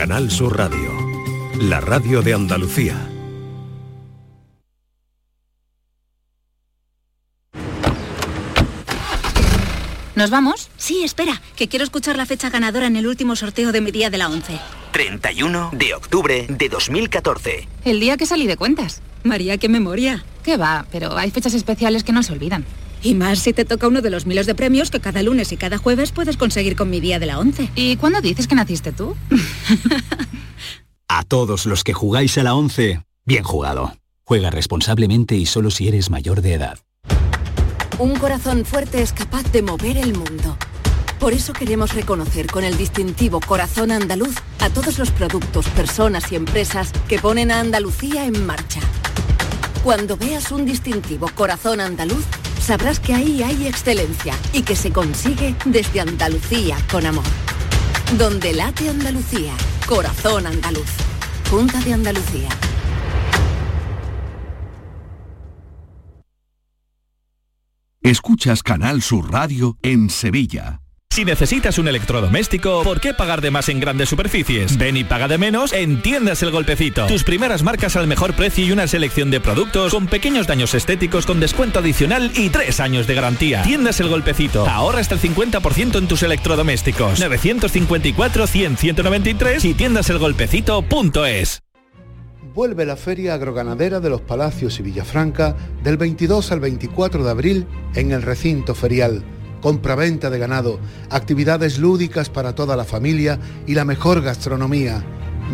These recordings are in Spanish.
Canal Sur Radio, la radio de Andalucía. ¿Nos vamos? Sí, espera, que quiero escuchar la fecha ganadora en el último sorteo de mi día de la 11. 31 de octubre de 2014. El día que salí de cuentas. María, qué memoria. Qué va, pero hay fechas especiales que no se olvidan. Y más si te toca uno de los miles de premios que cada lunes y cada jueves puedes conseguir con mi día de la 11. ¿Y cuándo dices que naciste tú? a todos los que jugáis a la 11, bien jugado. Juega responsablemente y solo si eres mayor de edad. Un corazón fuerte es capaz de mover el mundo. Por eso queremos reconocer con el distintivo Corazón Andaluz a todos los productos, personas y empresas que ponen a Andalucía en marcha. Cuando veas un distintivo Corazón Andaluz, sabrás que ahí hay excelencia y que se consigue desde Andalucía con amor. Donde late Andalucía, Corazón Andaluz. Junta de Andalucía. Escuchas Canal Sur Radio en Sevilla. Si necesitas un electrodoméstico, ¿por qué pagar de más en grandes superficies? Ven y paga de menos en Tiendas El Golpecito. Tus primeras marcas al mejor precio y una selección de productos con pequeños daños estéticos con descuento adicional y tres años de garantía. Tiendas El Golpecito. Ahorra hasta el 50% en tus electrodomésticos. 954-100-193 y tiendaselgolpecito.es. Vuelve la Feria Agroganadera de los Palacios y Villafranca del 22 al 24 de abril en el recinto ferial. Compraventa de ganado, actividades lúdicas para toda la familia y la mejor gastronomía.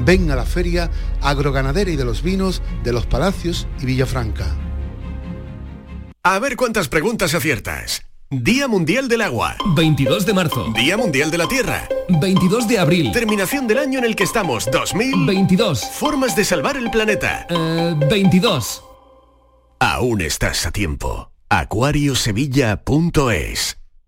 Ven a la Feria Agroganadera y de los Vinos de los Palacios y Villafranca. A ver cuántas preguntas aciertas. Día Mundial del Agua. 22 de marzo. Día Mundial de la Tierra. 22 de abril. Terminación del año en el que estamos. 2022. Formas de salvar el planeta. 22. Aún estás a tiempo. Acuariosevilla.es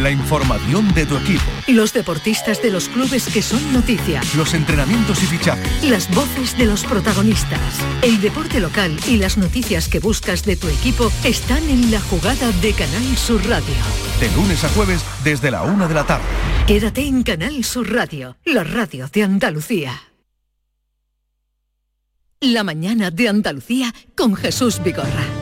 La información de tu equipo. Los deportistas de los clubes que son noticia. Los entrenamientos y fichajes. Las voces de los protagonistas. El deporte local y las noticias que buscas de tu equipo están en la jugada de Canal Sur Radio. De lunes a jueves desde la una de la tarde. Quédate en Canal Sur Radio, la radio de Andalucía. La mañana de Andalucía con Jesús Vigorra.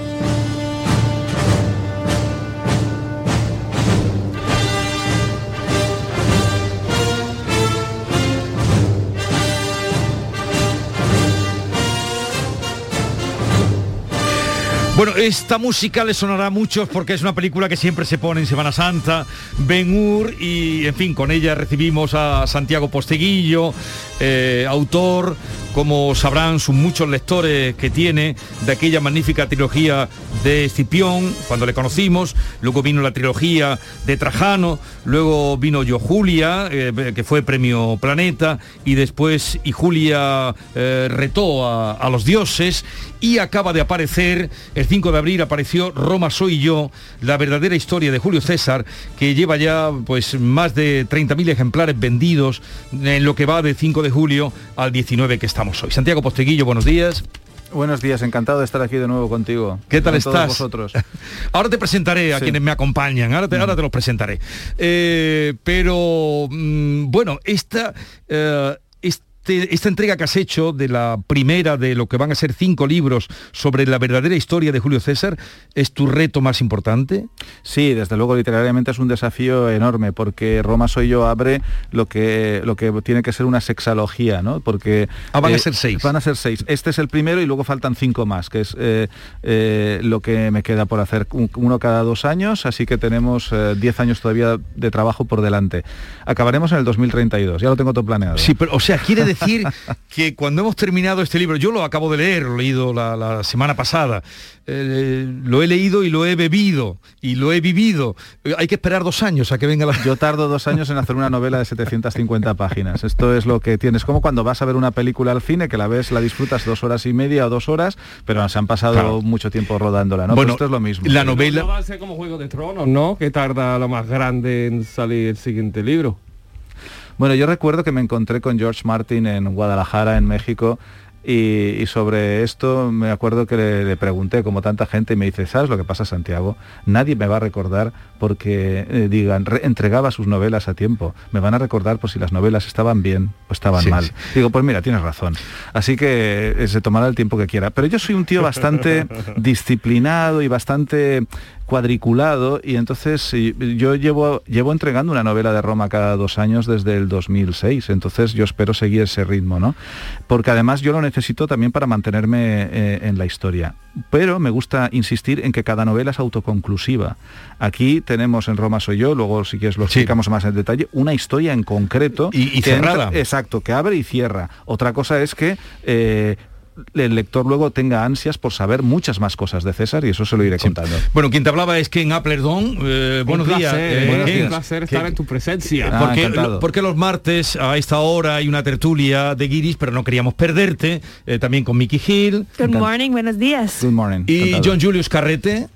Bueno, esta música le sonará a muchos porque es una película que siempre se pone en Semana Santa, Ben Hur, y en fin, con ella recibimos a Santiago Posteguillo, eh, autor, como sabrán sus muchos lectores que tiene, de aquella magnífica trilogía de Escipión, cuando le conocimos, luego vino la trilogía de Trajano, luego vino Yo Julia, eh, que fue premio Planeta, y después y Julia eh, retó a, a los dioses, y acaba de aparecer, el 5 de abril apareció Roma soy yo, la verdadera historia de Julio César, que lleva ya pues más de 30.000 ejemplares vendidos en lo que va de 5 de julio al 19 que estamos hoy. Santiago Posteguillo, buenos días. Buenos días, encantado de estar aquí de nuevo contigo. ¿Qué tal estás? vosotros. ahora te presentaré a quienes me acompañan, ahora te, ahora te los presentaré. Eh, pero mm, bueno, esta... Eh, este, esta entrega que has hecho de la primera de lo que van a ser cinco libros sobre la verdadera historia de Julio César es tu reto más importante? Sí, desde luego literariamente es un desafío enorme porque Roma soy yo abre lo que lo que tiene que ser una sexología, ¿no? Porque ah, van a ser seis. Van a ser seis. Este es el primero y luego faltan cinco más, que es eh, eh, lo que me queda por hacer, uno cada dos años, así que tenemos eh, diez años todavía de trabajo por delante. Acabaremos en el 2032, ya lo tengo todo planeado. Sí, pero o sea, quiere decir que cuando hemos terminado este libro, yo lo acabo de leer, lo he leído la, la semana pasada, eh, lo he leído y lo he bebido y lo he vivido. Hay que esperar dos años a que venga la... Yo tardo dos años en hacer una novela de 750 páginas. Esto es lo que tienes. Como cuando vas a ver una película al cine, que la ves, la disfrutas dos horas y media o dos horas, pero se han pasado mucho tiempo rodándola. ¿no? Bueno, esto es lo mismo. La novela... No va a ser como Juego de Tronos, ¿no? Que tarda lo más grande en salir el siguiente libro. Bueno, yo recuerdo que me encontré con George Martin en Guadalajara, en México, y, sobre esto me acuerdo que le, pregunté, como tanta gente, y me dice, ¿sabes lo que pasa, Santiago? Nadie me va a recordar porque, eh, digan, entregaba sus novelas a tiempo. Me van a recordar por si las novelas estaban bien o estaban mal. Digo, pues mira, tienes razón. Así que eh, se tomará el tiempo que quiera. Pero yo soy un tío bastante disciplinado y bastante cuadriculado y entonces yo llevo, llevo entregando una novela de Roma cada dos años desde el 2006, entonces yo espero seguir ese ritmo, ¿no? Porque además yo lo necesito también para mantenerme eh, en la historia. Pero me gusta insistir en que cada novela es autoconclusiva. Aquí tenemos en Roma soy yo, luego si quieres lo explicamos más en detalle, una historia en concreto. Y, cerrada. exacto, que abre y cierra. Otra cosa es que eh, el lector luego tenga ansias por saber muchas más cosas de César y eso se lo iré contando. Bueno, quien te hablaba es que en Applerdon, eh, buenos días. Eh, un placer estar en tu presencia. Ah, porque, los martes a esta hora hay una tertulia de guiris, pero no queríamos perderte, eh, también con Mickey Hill. Good morning, buenos días. Good morning. Y John Julius Carrete.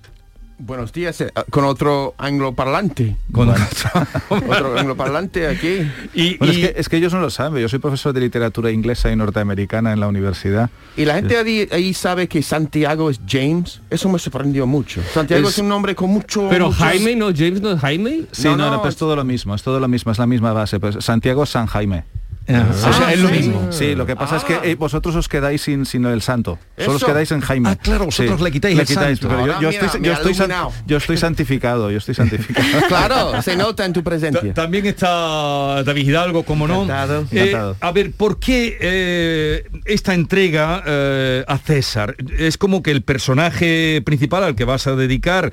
Buenos días, eh, con otro angloparlante. Con otro angloparlante aquí. Y, Es, que, ellos no lo saben. Yo soy profesor de literatura inglesa y norteamericana en la universidad. Y la gente ahí, sabe que Santiago es James. Eso me sorprendió mucho. Santiago es, un nombre con mucho... Pero Jaime, ¿no? James no es Jaime. Sí, no, no, pues es todo lo mismo. Es todo lo mismo. Es la misma base. Pues Santiago es San Jaime. Ah, o sea, es lo mismo. Sí, lo que pasa es que ah. eh, vosotros os quedáis sin, sin el santo. Solo os quedáis en Jaime. Ah, claro, vosotros le quitáis el santo. Pero yo, estoy, yo, estoy yo, estoy, santificado, yo estoy santificado. claro, se nota en tu presencia. también está David Hidalgo, como no. Encantado, eh, a ver, ¿por qué eh, esta entrega a César? Es como que el personaje principal al que vas a dedicar...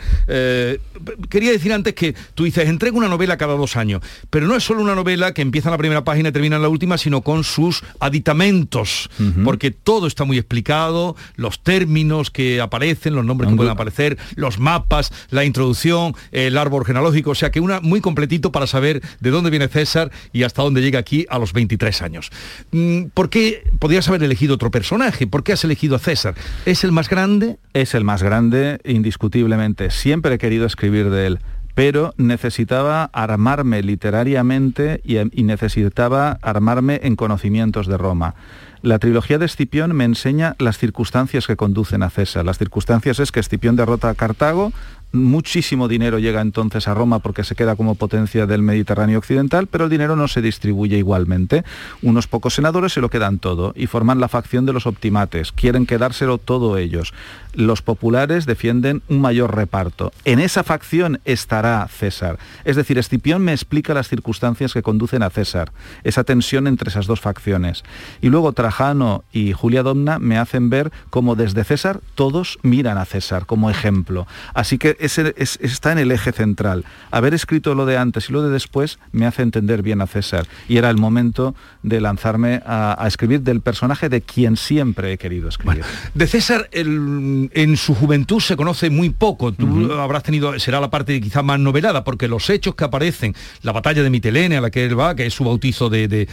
quería decir antes que tú dices, entrega una novela cada dos años, pero no es solo una novela que empieza en la primera página y termina en la última sino con sus aditamentos, porque todo está muy explicado, los términos que aparecen, los nombres que pueden aparecer, los mapas, la introducción, el árbol genealógico, o sea que una muy completito para saber de dónde viene César y hasta dónde llega aquí a los 23 años. Mm, ¿Por qué podrías haber elegido otro personaje? ¿Por qué has elegido a César? ¿Es el más grande? Es el más grande, indiscutiblemente. Siempre he querido escribir de él pero necesitaba armarme literariamente y, necesitaba armarme en conocimientos de Roma. La trilogía de Escipión me enseña las circunstancias que conducen a César. Las circunstancias es que Escipión derrota a Cartago, Muchísimo dinero llega entonces a Roma porque se queda como potencia del Mediterráneo occidental, pero el dinero no se distribuye igualmente. Unos pocos senadores se lo quedan todo y forman la facción de los optimates. Quieren quedárselo todo ellos. Los populares defienden un mayor reparto. En esa facción estará César. Es decir, Escipión me explica las circunstancias que conducen a César, esa tensión entre esas dos facciones. Y luego Trajano y Julia Domna me hacen ver cómo desde César todos miran a César como ejemplo. Así que está en el eje central. Haber escrito lo de antes y lo de después me hace entender bien a César. Y era el momento de lanzarme a, escribir del personaje de quien siempre he querido escribir. de César en su juventud se conoce muy poco. Tú habrás tenido, será la parte quizá más novelada, porque los hechos que aparecen, la batalla de Mitelene a la que él va, que es su bautizo de,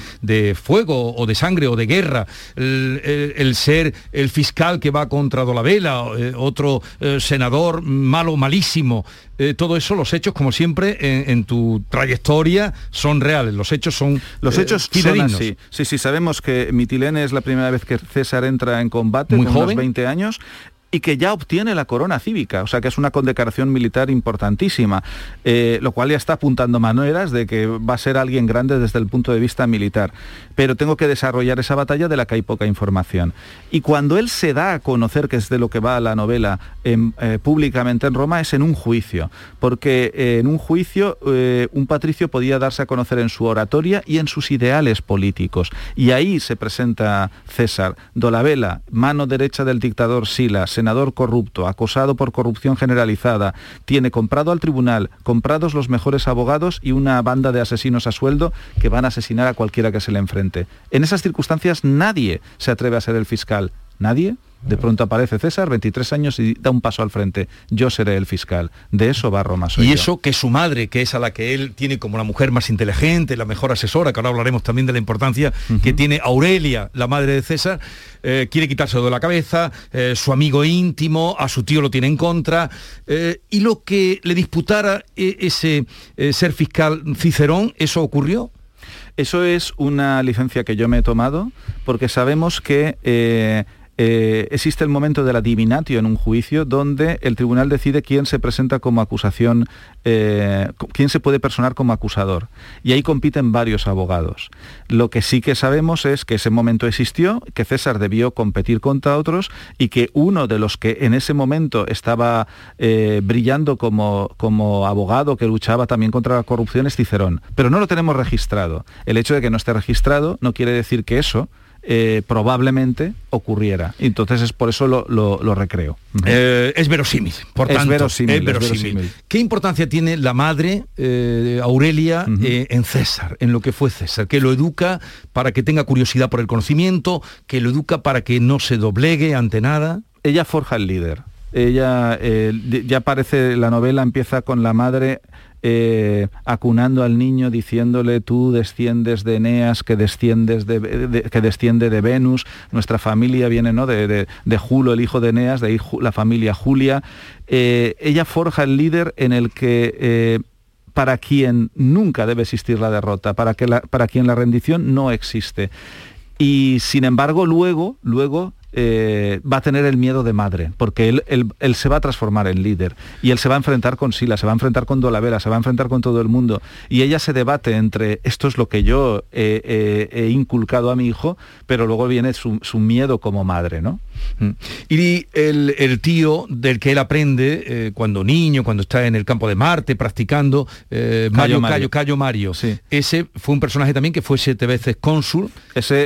fuego o de sangre o de guerra, el, ser el fiscal que va contra Dolabella, eh, otro eh, senador malo, malísimo, eh, todo eso, los hechos, como siempre, en, tu trayectoria son reales. Los hechos son Los hechos eh, son así. Sí, sí, sabemos que Mitilene es la primera vez que César entra en combate, Muy con joven. unos 20 años y que ya obtiene la corona cívica, o sea que es una condecoración militar importantísima, eh, lo cual ya está apuntando maneras de que va a ser alguien grande desde el punto de vista militar. Pero tengo que desarrollar esa batalla de la que hay poca información. Y cuando él se da a conocer, que es de lo que va la novela, eh, públicamente en Roma, es en un juicio, porque eh, en un juicio un patricio podía darse a conocer en su oratoria y en sus ideales políticos. Y ahí se presenta César, Dolabella, mano derecha del dictador Sila, senador corrupto, acosado por corrupción generalizada, tiene comprado al tribunal, comprados los mejores abogados y una banda de asesinos a sueldo que van a asesinar a cualquiera que se le enfrente. En esas circunstancias nadie se atreve a ser el fiscal. ¿Nadie? De pronto aparece César, 23 años, y da un paso al frente. Yo seré el fiscal. De eso va Roma. Soy y yo. eso que su madre, que es a la que él tiene como la mujer más inteligente, la mejor asesora, que ahora hablaremos también de la importancia que tiene Aurelia, la madre de César, eh, quiere quitárselo de la cabeza, eh, su amigo íntimo, a su tío lo tiene en contra, eh, y lo que le disputara ese ser fiscal Cicerón, ¿eso ocurrió? Eso es una licencia que yo me he tomado porque sabemos que eh, existe el momento de la divinatio en un juicio donde el tribunal decide quién se presenta como acusación, eh, quién se puede personar como acusador. Y ahí compiten varios abogados. Lo que sí que sabemos es que ese momento existió, que César debió competir contra otros y que uno de los que en ese momento estaba eh, brillando como, como abogado que luchaba también contra la corrupción es Cicerón. Pero no lo tenemos registrado. El hecho de que no esté registrado no quiere decir que eso eh, probablemente ocurriera. Entonces es por eso lo, lo- lo recreo. Eh, es verosímil, por Es tanto, verosímil, es verosímil. verosímil. ¿Qué importancia tiene la madre eh, Aurelia en César, en lo que fue César? Que lo educa para que tenga curiosidad por el conocimiento, que lo educa para que no se doblegue ante nada. Ella forja el líder. Ella ya aparece, la novela empieza con la madre eh, acunando al niño diciéndole tú desciendes de Eneas que desciendes de, que desciende de Venus nuestra familia viene ¿no? de, de- el hijo de Eneas de ahí la familia Julia Eh, ella forja el líder en el que eh, para quien nunca debe existir la derrota para que para quien la rendición no existe y sin embargo luego luego eh, va a tener el miedo de madre, porque él, él- él se va a transformar en líder y él se va a enfrentar con Sila, se va a enfrentar con Dolabella, se va a enfrentar con todo el mundo y ella se debate entre esto es lo que yo he inculcado a mi hijo, pero luego viene su, su miedo como madre, ¿no? Mm. Y el, el tío del que él aprende eh, cuando niño, cuando está en el campo de Marte practicando, eh, Mario, Cayo Mario. Cayo. Ese fue un personaje también que fue siete veces cónsul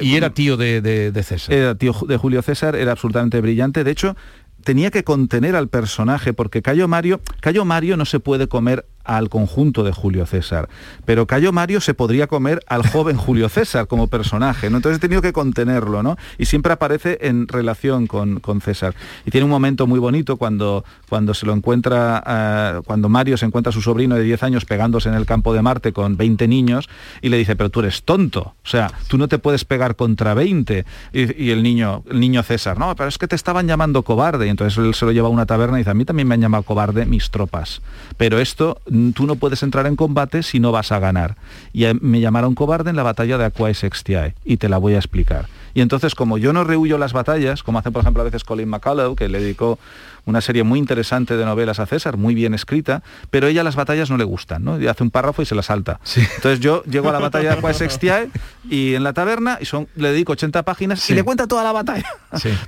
y era tío de, de- de César. Era tío de Julio César, era absolutamente brillante. De hecho, tenía que contener al personaje porque Cayo Mario, Cayo Mario no se puede comer al conjunto de Julio César, pero Cayo Mario se podría comer al joven Julio César como personaje, ¿no? Entonces he tenido que contenerlo, ¿no? Y siempre aparece en relación con, con César. Y tiene un momento muy bonito cuando, cuando se lo encuentra, eh, cuando Mario se encuentra a su sobrino de 10 años pegándose en el campo de Marte con 20 niños y le dice, pero tú eres tonto, o sea, tú no te puedes pegar contra 20. Y, y el niño, el niño César, no, pero es que te estaban llamando cobarde. Y entonces él se lo lleva a una taberna y dice, a mí también me han llamado cobarde mis tropas. Pero esto, tú no puedes entrar en combate si no vas a ganar. Y me llamaron cobarde en la batalla de Aquae Sextiae, y te la voy a explicar. Y entonces, como yo no rehuyo las batallas, como hace por ejemplo a veces Colin McCullough, que le dedicó una serie muy interesante de novelas a César, muy bien escrita, pero ella las batallas no le gustan, ¿no? Y hace un párrafo y se la salta. Entonces yo llego a la batalla de Aquae Sextiae y en la taberna y son, le dedico 80 páginas y le cuenta toda la batalla.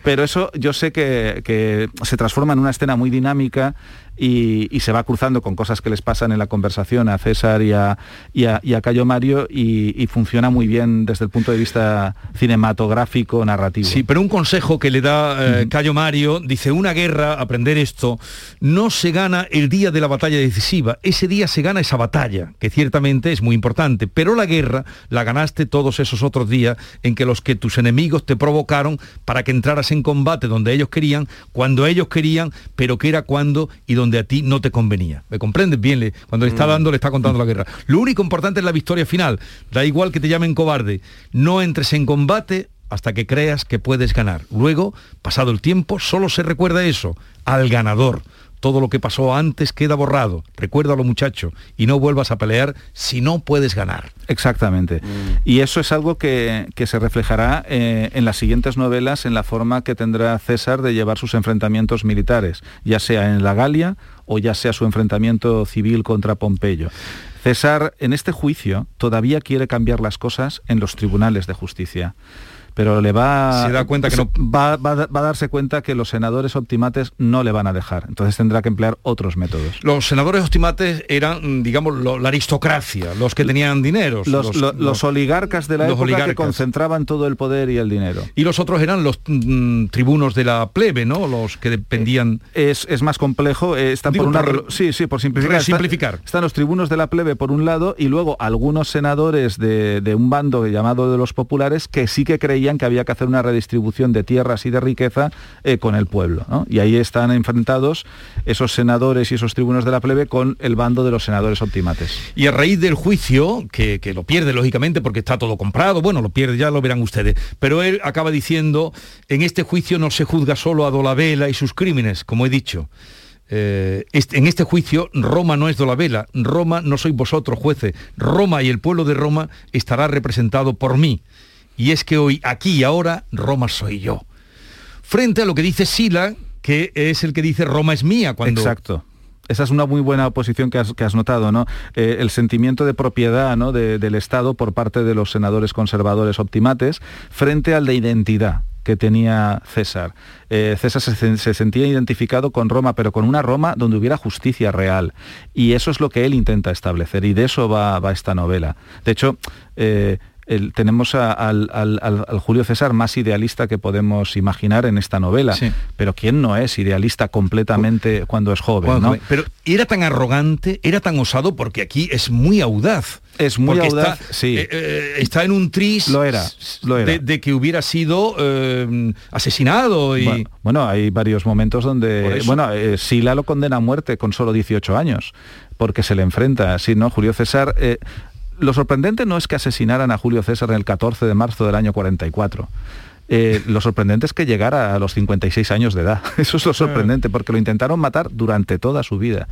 Pero eso yo sé que, que se transforma en una escena muy dinámica y, y se va cruzando con cosas que les pasan en la conversación a César y a, y a, y a Cayo Mario y, y funciona muy bien desde el punto de vista cinematográfico, narrativo. Sí, pero un consejo que le da eh, Cayo Mario, dice, una guerra, aprender esto, no se gana el día de la batalla decisiva, ese día se gana esa batalla, que ciertamente es muy importante, pero la guerra la ganaste todos esos otros días en que los que tus enemigos te provocaron para que entraras en combate donde ellos querían, cuando ellos querían, pero que era cuando y donde a ti no te convenía. ¿Me comprendes bien? Le- Cuando le está dando, le está contando la guerra. Lo único importante es la victoria final. Da igual que te llamen cobarde. No entres en combate hasta que creas que puedes ganar. Luego, pasado el tiempo, solo se recuerda eso, al ganador. Todo lo que pasó antes queda borrado. Recuérdalo muchacho y no vuelvas a pelear si no puedes ganar. Exactamente. Y eso es algo que, que se reflejará eh, en las siguientes novelas, en la forma que tendrá César de llevar sus enfrentamientos militares, ya sea en la Galia o ya sea su enfrentamiento civil contra Pompeyo. César, en este juicio, todavía quiere cambiar las cosas en los tribunales de justicia pero le va Se da cuenta que no- va, va a- va a darse cuenta que los senadores optimates no le van a dejar entonces tendrá que emplear otros métodos Los senadores optimates eran, digamos, lo- la aristocracia, los que tenían dineros. los, lo- los oligarcas de la época que oligarcas. concentraban todo el poder y el dinero Y los otros eran los mm, tribunos de la plebe, ¿no? Los que dependían... es, es más complejo. eh, están Digo, por un por sí, sí, por simplificar. Está- simplificar. Están, los tribunos de la plebe por un lado y luego algunos senadores de, de un bando llamado de los populares que sí que creían que había que hacer una redistribución de tierras y de riqueza eh, con el pueblo. ¿no? Y ahí están enfrentados esos senadores y esos tribunos de la plebe con el bando de los senadores optimates. Y a raíz del juicio, que, que lo pierde lógicamente porque está todo comprado, bueno, lo pierde, ya lo verán ustedes, pero él acaba diciendo, en este juicio no se juzga solo a Dolabella y sus crímenes, como he dicho. Eh, este- en este juicio Roma no es Dolabella, Roma no sois vosotros jueces, Roma y el pueblo de Roma estará representado por mí. Y es que hoy, aquí y ahora, Roma soy yo. Frente a lo que dice Sila, que es el que dice Roma es mía, cuando... Exacto. Esa es una muy buena posición que has, que has notado, ¿no? Eh, el sentimiento de propiedad ¿no? de- del Estado por parte de los senadores conservadores optimates frente al de identidad que tenía César. Eh, César se, se sentía identificado con Roma, pero con una Roma donde hubiera justicia real. Y eso es lo que él intenta establecer, y de eso va, va esta novela. De hecho, eh, el- tenemos a- al, al- al- Julio César más idealista que podemos imaginar en esta novela. Sí. Pero ¿quién no es idealista completamente cuando es joven? Cuando- ¿no? Pero era tan arrogante, era tan osado, porque aquí es muy audaz. Es muy Porque audaz, está, sí. eh, eh, está en un tris Lo era, lo era. De, de que hubiera sido eh, asesinado y... Bueno, bueno, hay varios momentos donde, bueno, Sila lo condena a muerte con solo 18 años, porque se le enfrenta, sí, ¿no? Julio César, eh, lo sorprendente no es que asesinaran a Julio César el 14 de marzo del año 44. Eh, lo sorprendente es que llegara a los 56 años de edad. Eso es lo sorprendente, porque lo intentaron matar durante toda su vida.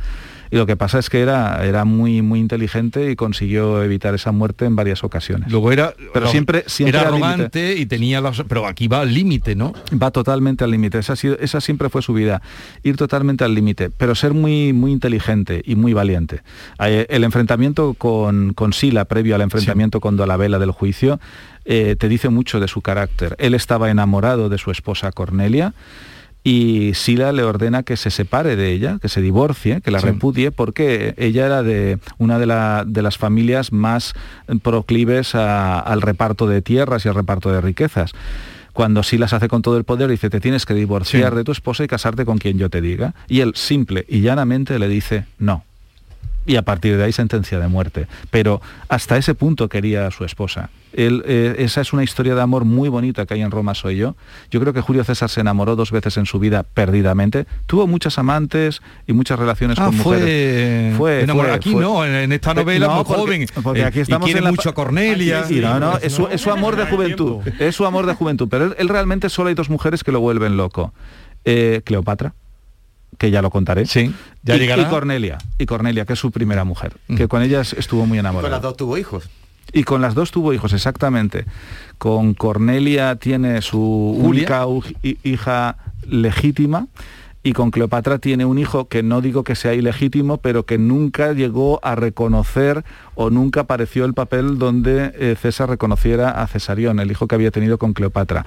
Y lo que pasa es que era, era muy, muy inteligente y consiguió evitar esa muerte en varias ocasiones. Luego era, Pero siempre, siempre era arrogante y tenía las... Pero aquí va al límite, ¿no? Va totalmente al límite. Esa, esa siempre fue su vida. Ir totalmente al límite, pero ser muy, muy inteligente y muy valiente. Eh, El enfrentamiento con, con Sila, previo al enfrentamiento con Dolabella del juicio, eh, te dice mucho de su carácter. Él estaba enamorado de su esposa Cornelia y Sila le ordena que se separe de ella, que se divorcie, que la Sí. repudie, porque ella era de una de, la- de las familias más proclives a- al reparto de tierras y al reparto de riquezas. Cuando Silas hace con todo el poder, dice, te tienes que divorciar Sí. de tu esposa y casarte con quien yo te diga. Y él simple y llanamente le dice, no. Y a partir de ahí sentencia de muerte. Pero hasta ese punto quería a su esposa. Él, eh, esa es una historia de amor muy bonita que hay en Roma Soy yo. Yo creo que Julio César se enamoró dos veces en su vida perdidamente. Tuvo muchas amantes y muchas relaciones Ah, con fue, mujeres. Fue, fue, aquí fue. no, en, esta novela No, muy porque- joven. Porque eh, aquí estamos y quiere en la mucho a Cornelia. Sí, no, no, es su, es su amor de juventud. Es su amor de juventud. Pero él, él realmente solo hay dos mujeres que lo vuelven loco. Eh, Cleopatra, que ya lo contaré. Sí, ya y, llegará. y Cornelia, y Cornelia, que es su primera mujer, que con ella estuvo muy enamorado. Con las dos tuvo hijos. Y con las dos tuvo hijos, exactamente. Con Cornelia tiene su Julia. única hija legítima y con Cleopatra tiene un hijo que no digo que sea ilegítimo, pero que nunca llegó a reconocer o nunca apareció el papel donde eh, César reconociera a Cesarión, el hijo que había tenido con Cleopatra.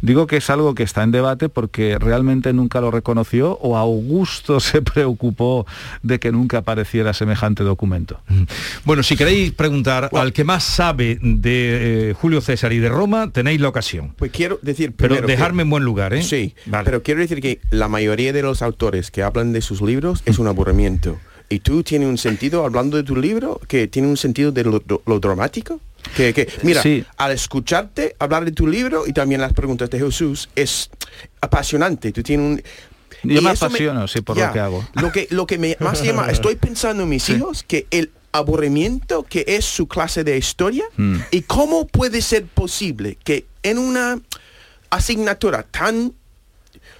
Digo que es algo que está en debate porque realmente nunca lo reconoció o Augusto se preocupó de que nunca apareciera semejante documento. Bueno, si queréis preguntar al que más sabe de eh, Julio César y de Roma, tenéis la ocasión. Pues quiero decir Pero que- dejarme en buen lugar, ¿eh? Sí, Vale. pero quiero decir que la mayoría de los autores que hablan de sus libros es un aburrimiento. Y tú tienes un sentido, hablando de tu libro, que tiene un sentido de lo, lo dramático. Que, que- mira, Sí. al escucharte hablar de tu libro y también las preguntas de Jesús, es apasionante. Tú tienes un... Yo y me apasiono, sí, por lo ya, que hago. Lo que, lo que me más llama, estoy pensando en mis hijos, que el aburrimiento que es su clase de historia Mm. y cómo puede ser posible que en una asignatura tan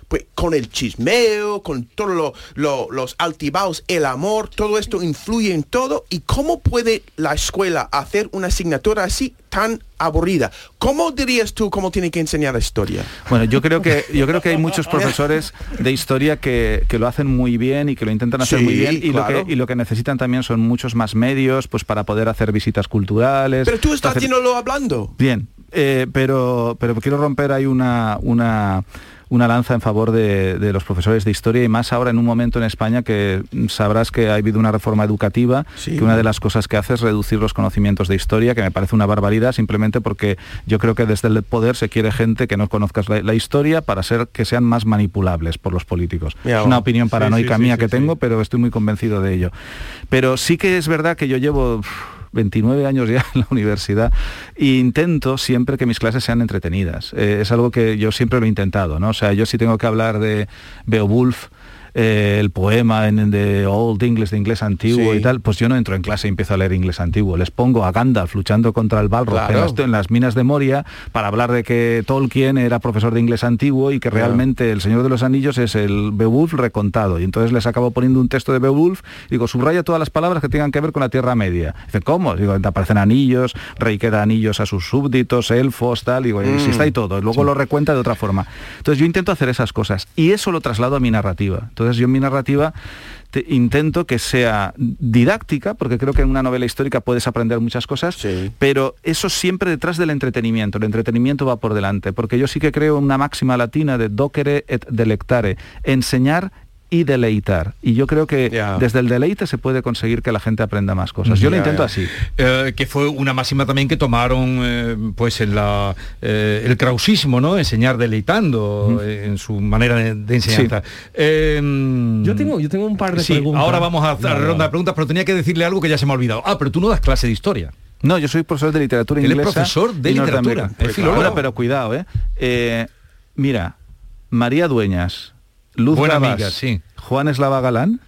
pues con el chismeo, con todos lo- lo- los altibaos, el amor, todo esto influye en todo. ¿Y cómo puede la escuela hacer una asignatura así tan aburrida? ¿Cómo dirías tú cómo tiene que enseñar la historia? Bueno, yo creo que yo creo que hay muchos profesores de historia que, que lo hacen muy bien y que lo intentan hacer Sí, muy bien y, claro. lo que, y lo que necesitan también son muchos más medios pues para poder hacer visitas culturales. Pero tú estás hacer- haciéndolo hablando. Bien, eh, pero, pero quiero romper ahí una, una, una lanza en favor de, de los profesores de historia y más ahora en un momento en España que sabrás que ha habido una reforma educativa, que una de las cosas que hace es reducir los conocimientos de historia, que me parece una barbaridad simplemente porque yo creo que desde el poder se quiere gente que no conozcas la, la historia para ser que sean más manipulables por los políticos. Es una opinión paranoica sí, sí, mía que tengo, pero estoy muy convencido de ello. Pero sí que es verdad que yo llevo 29 años ya en la universidad e intento siempre que mis clases sean entretenidas. Eh, es algo que yo siempre lo he intentado, ¿no? O sea, yo si tengo que hablar de Beowulf, eh, el poema en, de Old English, de inglés antiguo Sí. y tal, pues yo no entro en clase y empiezo a leer inglés antiguo. Les pongo a Gandalf luchando contra el Balrog Claro. en, las, en las minas de Moria para hablar de que Tolkien era profesor de inglés antiguo y que Claro. realmente el Señor de los Anillos es el Beowulf recontado. Y entonces les acabo poniendo un texto de Beowulf digo, subraya todas las palabras que tengan que ver con la Tierra Media. Dicen, ¿cómo? Digo, aparecen anillos, rey que da anillos a sus súbditos, elfos, tal. Digo, y si Mm. está y todo. Luego lo recuenta de otra forma. Entonces yo intento hacer esas cosas y eso lo traslado a mi narrativa. Entonces yo en mi narrativa te- intento que sea didáctica, porque creo que en una novela histórica puedes aprender muchas cosas, pero eso siempre detrás del entretenimiento. El entretenimiento va por delante, porque yo sí que creo una máxima latina de docere et delectare, enseñar y deleitar. Y yo creo que desde el deleite se puede conseguir que la gente aprenda más cosas. Yo lo intento así. Eh, que fue una máxima también que tomaron eh, pues en la eh, el krausismo, ¿no? Enseñar deleitando eh, en su manera de, de enseñanza. Eh, Yo tengo, yo tengo un par de sí, preguntas. ahora vamos a hacer ronda de preguntas, pero tenía que decirle algo que ya se me ha olvidado. Ah, pero tú no das clase de historia. No, yo soy profesor de literatura Él es inglesa. profesor de literatura, es filólogo. Ahora, pero cuidado, ¿eh? Eh, Mira, María Dueñas, Luz Buena amiga, sí. Juan Eslava Galán,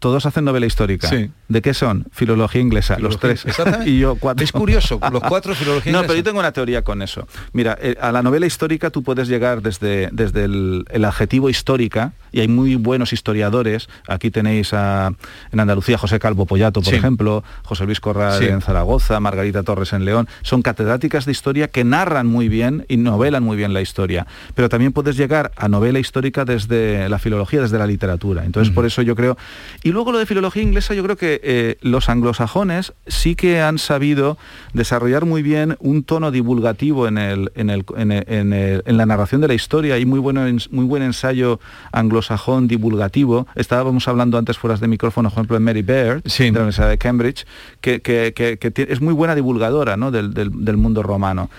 todos hacen novela histórica. Sí. ¿De qué son? Filología inglesa, los tres. Y yo cuatro. Es curioso, los cuatro filología No, inglesa. pero yo tengo una teoría con eso. Mira, eh, a la novela histórica tú puedes llegar desde, desde el, el adjetivo histórica, y hay muy buenos historiadores. Aquí tenéis a, en Andalucía José Calvo Pollato, por Sí. ejemplo, José Luis Corral Sí. en Zaragoza, Margarita Torres en León. Son catedráticas de historia que narran muy bien y novelan muy bien la historia. Pero también puedes llegar a novela histórica desde la filología, desde la literatura. Entonces, por eso yo creo... Y luego lo de filología inglesa, yo creo que eh, los anglosajones sí que han sabido desarrollar muy bien un tono divulgativo en, el, en, el- en el- en la narración de la historia. Hay muy, bueno, muy buen ensayo anglosajón divulgativo. Estábamos hablando antes fuera de micrófono, por ejemplo, de Mary Baird, de la Universidad de Cambridge, que, que- que- que tie- es muy buena divulgadora ¿no? del, del- del mundo romano.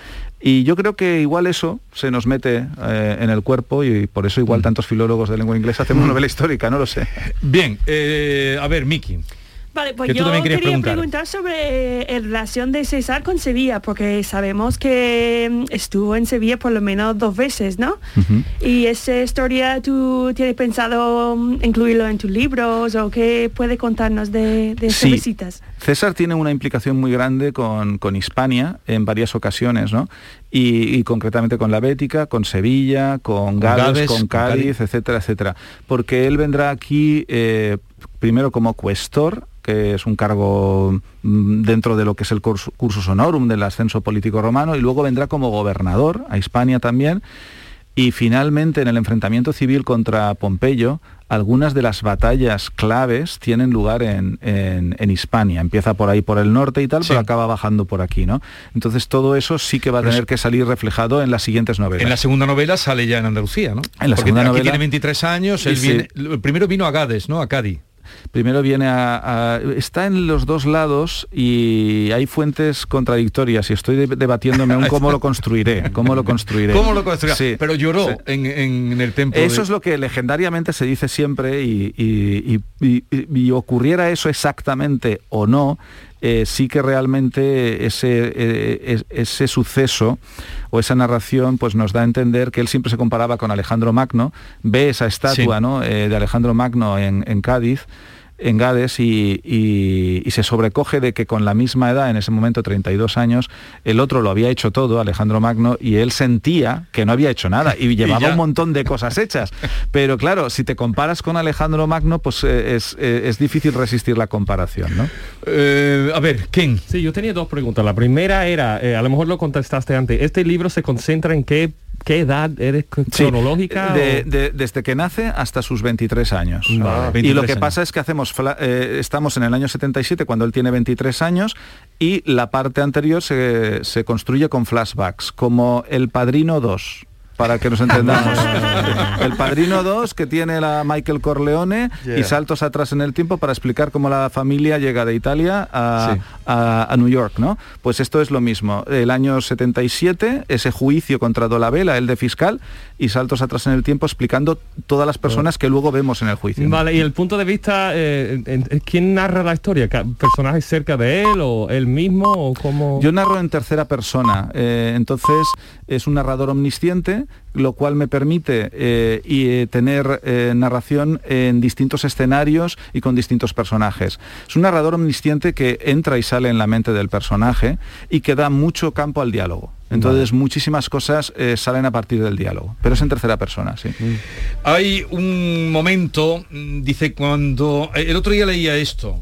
Y yo creo que igual eso se nos mete eh, en el cuerpo y por eso igual tantos filólogos de lengua inglesa hacemos novela histórica, no lo sé. Bien, eh, a ver, Miki. Vale, pues yo quería preguntar. preguntar. sobre eh, la relación de César con Sevilla, porque sabemos que mm, estuvo en Sevilla por lo menos dos veces, ¿no? ¿Y esa historia tú tienes pensado mm, incluirlo en tus libros o qué puede contarnos de, de esas Sí. visitas? César tiene una implicación muy grande con, con Hispania en varias ocasiones, ¿no? Y, y concretamente con la Bética, con Sevilla, con Gales, con Cádiz. etcétera, etcétera. Porque él vendrá aquí eh, primero como cuestor, que es un cargo mm, dentro de lo que es el curso, cursus honorum del ascenso político romano, y luego vendrá como gobernador a Hispania también. Y finalmente en el enfrentamiento civil contra Pompeyo, algunas de las batallas claves tienen lugar en, en- en Hispania. Empieza por ahí por el norte y tal, pero acaba bajando por aquí, ¿no? Entonces todo eso sí que va a Pero tener es- que salir reflejado en las siguientes novelas. En la segunda novela sale ya en Andalucía, ¿no? En la Porque segunda aquí novela- tiene 23 años, él viene, el primero vino a Gades, ¿no? A Cádiz. Primero viene a, a- Está en los dos lados y hay fuentes contradictorias y estoy de- debatiéndome aún cómo lo construiré. ¿Cómo lo construiré? ¿Cómo lo construirá? Sí. Pero lloró Sí. en, en el templo. Eso de- es lo que legendariamente se dice siempre y, y- y- y- y ocurriera eso exactamente o no, eh, sí que realmente ese, eh, es- ese suceso o esa narración pues nos da a entender que él siempre se comparaba con Alejandro Magno, ve esa estatua Sí. ¿no? eh, de Alejandro Magno en, en Cádiz en Gades y, y- y se sobrecoge de que con la misma edad, en ese momento 32 años, el otro lo había hecho todo, Alejandro Magno, y él sentía que no había hecho nada y llevaba un montón de cosas hechas. Pero claro, si te comparas con Alejandro Magno, pues eh, es, eh, es difícil resistir la comparación, ¿no? Eh, a ver, Ken. Sí, yo tenía dos preguntas. La primera era, eh, a lo mejor lo contestaste antes, ¿este libro se concentra en qué, qué edad eres Sí, cronológica? de- o- de- desde que nace hasta sus 23 años. Vale. y 23 lo que años. pasa es que hacemos eh, estamos en el año 77 cuando él tiene 23 años y la parte anterior se, se construye con flashbacks, como El Padrino 2 para que nos entendamos. el Padrino 2 que tiene la Michael Corleone y saltos atrás en el tiempo para explicar cómo la familia llega de Italia a, Sí. a- a New York, ¿no? Pues esto es lo mismo. El año 77, ese juicio contra Dolabella, el de fiscal, y saltos atrás en el tiempo explicando todas las personas que luego vemos en el juicio. ¿no? Vale, y el punto de vista, eh, ¿quién narra la historia? ¿Ca- ¿Personajes cerca de él o él mismo o cómo? Yo narro en tercera persona, eh, entonces es un narrador omnisciente, lo cual me permite eh, y, eh, tener eh, narración en distintos escenarios y con distintos personajes. Es un narrador omnisciente que entra y sale en la mente del personaje y que da mucho campo al diálogo. Entonces muchísimas cosas eh, salen a partir del diálogo, pero es en tercera persona, sí. Hay un momento, mm, dice, cuando... El otro día leía esto,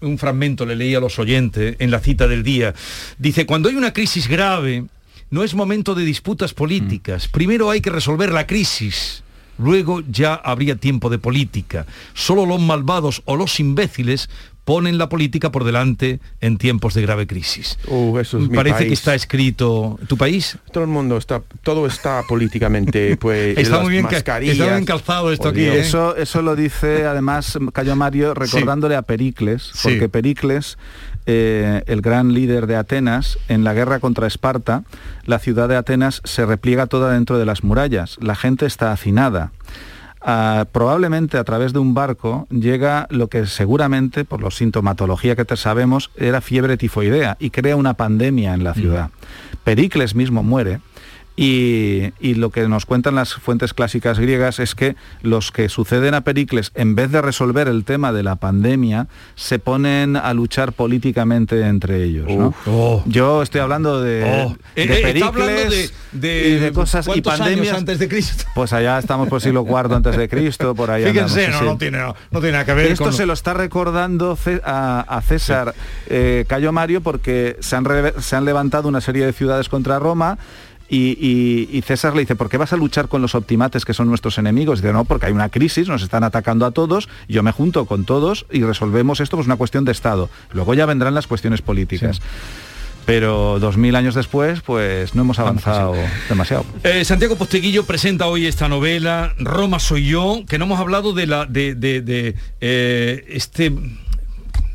un fragmento le leía a los oyentes en la cita del día. Dice, cuando hay una crisis grave, no es momento de disputas políticas. Primero hay que resolver la crisis. Luego ya habría tiempo de política. Solo los malvados o los imbéciles ponen la política por delante en tiempos de grave crisis. Uh, eso es mi Parece que está escrito... ¿Tu país? Todo el mundo está, todo está políticamente, pues. Está las muy bien ca- mascarillas. está bien calzado esto aquí. ¿eh? Eso, eso lo dice además Cayo Mario recordándole a Pericles, Sí. porque Pericles, eh, el gran líder de Atenas, en la guerra contra Esparta, la ciudad de Atenas se repliega toda dentro de las murallas. La gente está hacinada. Ah, probablemente a través de un barco llega lo que seguramente, por la sintomatología que te sabemos, era fiebre tifoidea y crea una pandemia en la ciudad. Pericles mismo muere y, y lo que nos cuentan las fuentes clásicas griegas es que los que suceden a Pericles, en vez de resolver el tema de la pandemia, se ponen a luchar políticamente entre ellos. ¿no? Oh. Yo estoy hablando de, Oh. de Eh, eh, Pericles hablando de, de- y de cosas y ¿cuántos años pandemias. antes de Cristo. Pues allá estamos por siglo IV antes de Cristo, por ahí Fíjense, andamos, sí, no, sí. no tiene, no, tiene nada que ver Esto con... se lo está recordando a, a César eh, Cayo Mario porque se han, re- se han levantado una serie de ciudades contra Roma y, y- y César le dice, ¿por qué vas a luchar con los optimates que son nuestros enemigos? Y dice, no, porque hay una crisis, nos están atacando a todos, yo me junto con todos y resolvemos esto, pues una cuestión de Estado. Luego ya vendrán las cuestiones políticas. Pero dos mil años después, pues no hemos avanzado demasiado. Eh, Santiago Posteguillo presenta hoy esta novela, Roma soy yo, que no hemos hablado de la de, de- de, eh, este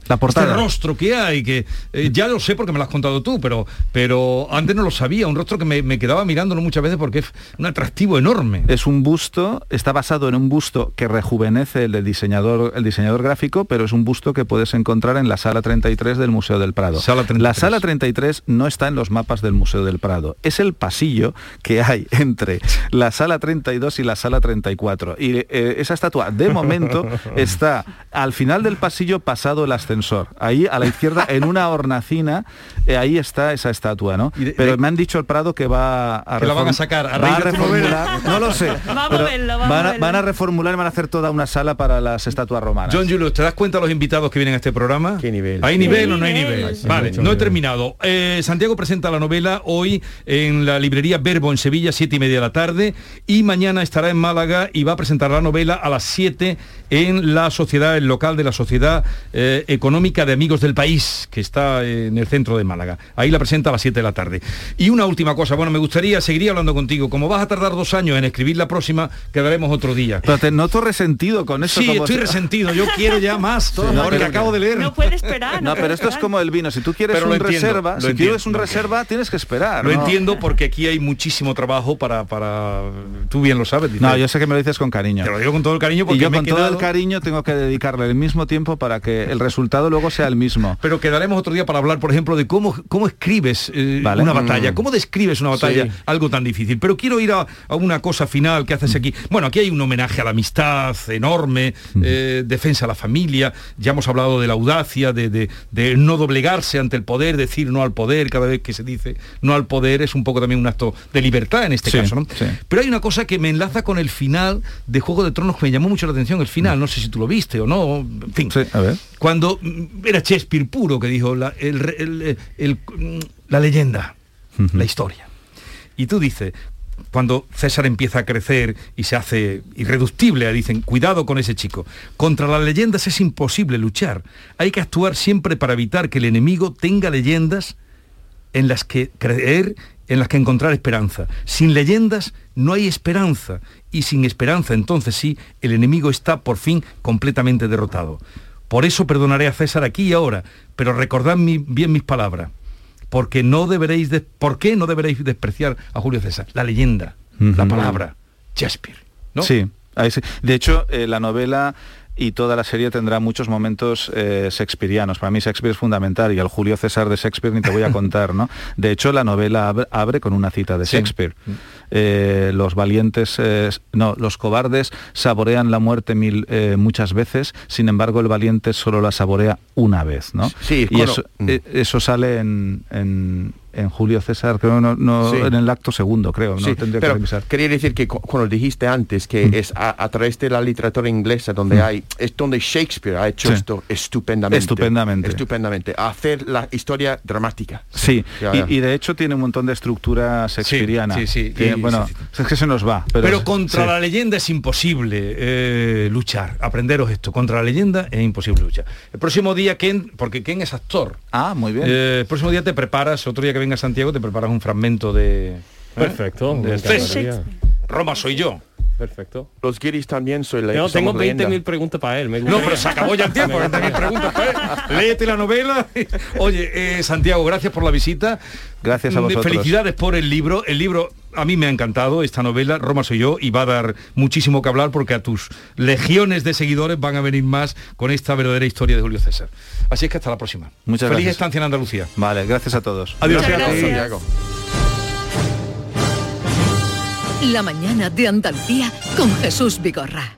La portada. Este rostro que hay, que eh, ya lo sé porque me lo has contado tú, pero, pero antes no lo sabía, un rostro que me, me quedaba mirándolo muchas veces porque es un atractivo enorme. Es un busto, está basado en un busto que rejuvenece el del diseñador, el diseñador gráfico, pero es un busto que puedes encontrar en la sala 33 del Museo del Prado. Sala 33. La sala 33 no está en los mapas del Museo del Prado, es el pasillo que hay entre la sala 32 y la sala 34. Y eh, esa estatua, de momento, está al final del pasillo pasado el ascensor. Ahí a la izquierda, en una hornacina, eh, ahí está esa estatua, ¿no? de- Pero de- me han dicho el Prado que va a Que la van a sacar a va reformular- No lo sé. Pero van, a, moverlo. van a reformular y van a hacer toda una sala para las estatuas romanas. John Julius, ¿te das cuenta los invitados que vienen a este programa? ¿Qué nivel? ¿Hay nivel o no hay nivel. vale, no he terminado. Eh, Santiago presenta la novela hoy en la librería Verbo en Sevilla, siete y media de la tarde, y mañana estará en Málaga y va a presentar la novela a las 7 en la sociedad, el local de la Sociedad eh, Económica de Amigos del País, que está en el centro de Málaga. Ahí la presenta a las 7 de la tarde. Y una última cosa, bueno, me gustaría, seguiría hablando contigo. Como vas a tardar dos años en escribir la próxima, quedaremos otro día. Pero te noto resentido con eso. Sí, como estoy resentido. Yo quiero ya más. no, ahora que acabo de leer. No puede esperar. No, puede pero esto es como el vino. Si tú quieres Pero lo un entiendo, reserva, lo si entiendo, quieres un reserva, tienes que esperar. Lo ¿no? entiendo porque aquí hay muchísimo trabajo para, para... Tú bien lo sabes. dice. No, yo sé que me lo dices con cariño. Te lo digo con todo el cariño porque Y yo me he con todo el cariño tengo que dedicarle el mismo tiempo para que el resultado resultado luego sea el mismo. Pero quedaremos otro día para hablar, por ejemplo, de cómo, cómo escribes eh, Vale. una batalla, Mm. cómo describes una batalla, Sí. algo tan difícil. Pero quiero ir a, a una cosa final que haces aquí. Bueno, aquí hay un homenaje a la amistad enorme, eh, defensa a la familia, ya hemos hablado de la audacia, de, de- de no doblegarse ante el poder, decir no al poder, cada vez que se dice no al poder es un poco también un acto de libertad en este Sí, caso. ¿no? sí. Pero hay una cosa que me enlaza con el final de Juego de Tronos que me llamó mucho la atención, el final, no sé si tú lo viste o no, en fin. a ver. Cuando mm, era Shakespeare puro que dijo la, el re- el- el- mm, la leyenda, la historia. Y tú dices, cuando César empieza a crecer y se hace irreductible, dicen, cuidado con ese chico. Contra las leyendas es imposible luchar. Hay que actuar siempre para evitar que el enemigo tenga leyendas en las que creer, en las que encontrar esperanza. Sin leyendas no hay esperanza y sin esperanza entonces sí, el enemigo está por fin completamente derrotado. Por eso perdonaré a César aquí y ahora, pero recordad mi- bien mis palabras, porque no deberéis de- ¿por qué no deberéis despreciar a Julio César? La leyenda, la palabra, Shakespeare. ¿no? Sí. De hecho, eh, la novela y toda la serie tendrá muchos momentos eh, shakespearianos. Para mí Shakespeare es fundamental y al Julio César de Shakespeare ni te voy a contar, ¿no? De hecho, la novela ab- abre con una cita de Sí. Shakespeare. Eh, los valientes, eh, no, los cobardes saborean la muerte mil, eh, muchas veces, sin embargo el valiente solo la saborea una vez, ¿no? Sí, y bueno, eso, mm. eso sale en, en- en Julio César, creo, no, no- Sí. en el acto segundo, creo, no Sí, tendría que pero revisar. quería decir que cu- cuando dijiste antes que es a, a través de la literatura inglesa donde Mm. hay es donde Shakespeare ha hecho Sí. esto estupendamente Estupendamente. estupendamente hacer la historia dramática Sí, y, y de hecho tiene un montón de estructura shakespeariana. sí, sí, Tiene- y- bueno, sí, es que se nos va. Pero, Pero, contra sí. la leyenda es imposible eh, luchar. Aprenderos esto. Contra la leyenda es imposible luchar. El próximo día, Ken, porque Ken es actor. Ah, muy bien. Eh, el próximo día te preparas, otro día que venga a Santiago, te preparas un fragmento de... ¿eh? Perfecto, De. Roma soy yo. Perfecto. los guiris también soy la No, tengo somos leyenda. 20.000 preguntas para él. me No, gustaría. pero se acabó ya el tiempo. Me 20.000 preguntas para él. Léete la novela. Oye, eh, Santiago, gracias por la visita. Gracias a Mm, vosotros. Felicidades por el libro. El libro a mí me ha encantado, esta novela, Roma soy yo, y va a dar muchísimo que hablar porque a tus legiones de seguidores van a venir más con esta verdadera historia de Julio César. Así es que hasta la próxima. Muchas Feliz gracias. estancia en Andalucía. Vale, gracias a todos. Adiós. Gracias, Adiós. Santiago. La mañana de Andalucía con Jesús Vigorra.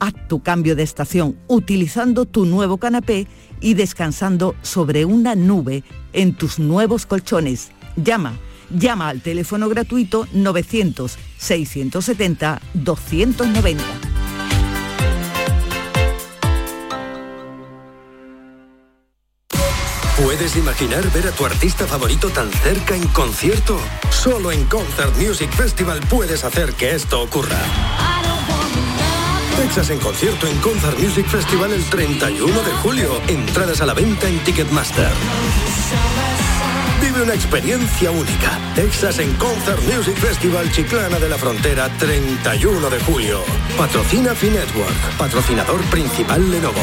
Haz tu cambio de estación utilizando tu nuevo canapé y descansando sobre una nube en tus nuevos colchones. Llama, llama al teléfono gratuito 900-670-290. ¿Puedes imaginar ver a tu artista favorito tan cerca en concierto? Solo en Concert Music Festival puedes hacer que esto ocurra. Texas en concierto en Concert Music Festival el 31 de julio. Entradas a la venta en Ticketmaster. Vive una experiencia única. Texas en Concert Music Festival Chiclana de la Frontera 31 de julio. Patrocina Finetwork. Patrocinador principal Lenovo.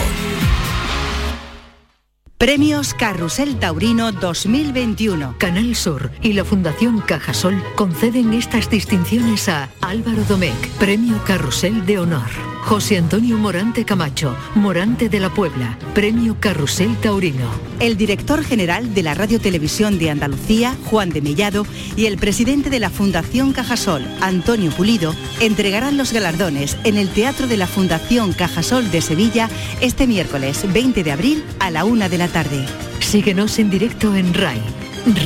Premios Carrusel Taurino 2021. Canal Sur y la Fundación Cajasol conceden estas distinciones a Álvaro Domecq, Premio Carrusel de Honor. José Antonio Morante Camacho, Morante de la Puebla, Premio Carrusel Taurino. El director general de la Radio Televisión de Andalucía, Juan de Mellado, y el presidente de la Fundación Cajasol, Antonio Pulido, entregarán los galardones en el Teatro de la Fundación Cajasol de Sevilla este miércoles 20 de abril a la una de la tarde. Síguenos en directo en RAI,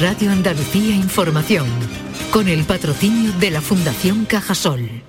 Radio Andalucía Información, con el patrocinio de la Fundación Cajasol.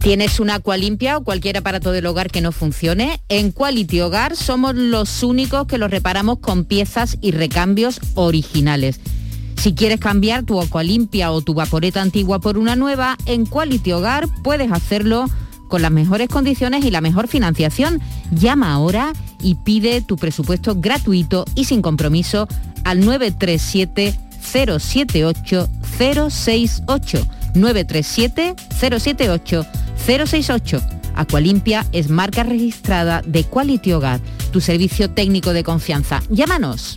¿Tienes una agua limpia o cualquier aparato del hogar que no funcione? En Quality Hogar somos los únicos que los reparamos con piezas y recambios originales. Si quieres cambiar tu agua limpia o tu vaporeta antigua por una nueva, en Quality Hogar puedes hacerlo con las mejores condiciones y la mejor financiación. Llama ahora y pide tu presupuesto gratuito y sin compromiso al 937 078 068 937 078 068. Aqualimpia es marca registrada de Quality Hogar, tu servicio técnico de confianza. Llámanos.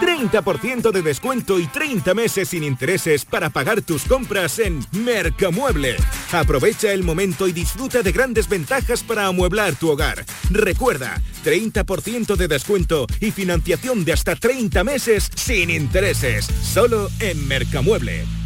30% de descuento y 30 meses sin intereses para pagar tus compras en Mercamueble. Aprovecha el momento y disfruta de grandes ventajas para amueblar tu hogar. Recuerda, 30% de descuento y financiación de hasta 30 meses sin intereses. Solo en Mercamueble.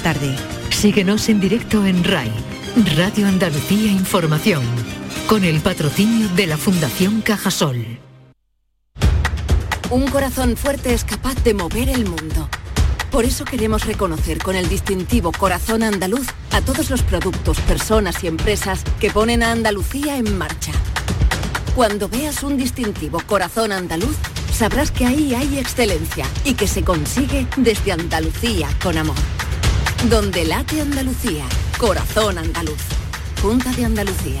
tarde. Síguenos en directo en RAI, Radio Andalucía Información, con el patrocinio de la Fundación Cajasol. Un corazón fuerte es capaz de mover el mundo. Por eso queremos reconocer con el distintivo Corazón Andaluz a todos los productos, personas y empresas que ponen a Andalucía en marcha. Cuando veas un distintivo Corazón Andaluz, sabrás que ahí hay excelencia y que se consigue desde Andalucía con amor. Donde late Andalucía, Corazón Andaluz. Junta de Andalucía.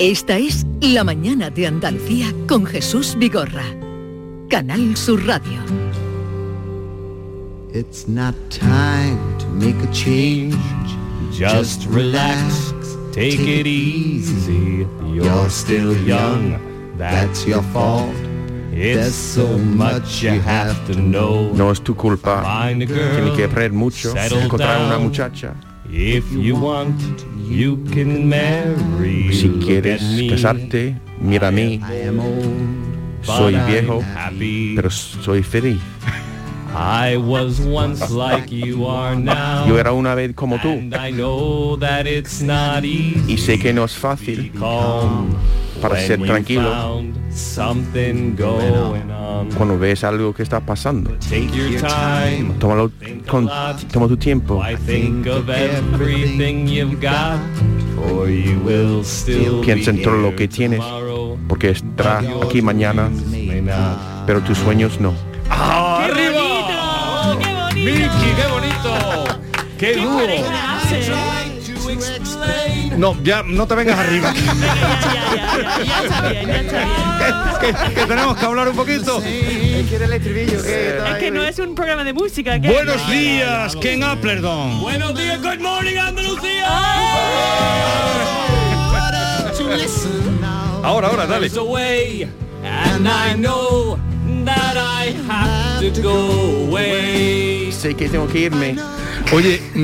Esta es La mañana de Andalucía con Jesús Vigorra. Canal Sur Radio. It's not time to make a change. Just relax, take it easy. You're still young, that's your fault. There's so much you have to know. No es tu culpa. Tienes que aprender mucho. Encontrar una muchacha. If you want, you can marry. Si quieres casarte, mira a mí. Soy viejo, pero soy feliz. I was once like you are now. Yo era una vez como tú. And I know that it's not easy. Y sé que no es fácil para ser tranquilo found something going on. cuando ves algo que está pasando. Take your time. Tómalo con, toma tu tiempo. I think of everything you've got. For you will still Piensa en be todo lo que tienes, tomorrow. porque estará aquí mañana, pero tus sueños no. ¡Arriba! ¡Miki, qué bonito! ¡Qué dúo! No, ya no te vengas arriba. que, que tenemos que hablar un poquito. quiere el estribillo? Es que no es un programa de música. ¿qué? Buenos días, Ken Applerdon. Buenos días, good morning, Andalucía. Ahora, ahora, dale. Away, and I know that I have to go away. Sé que tengo que irme. Oye, mm,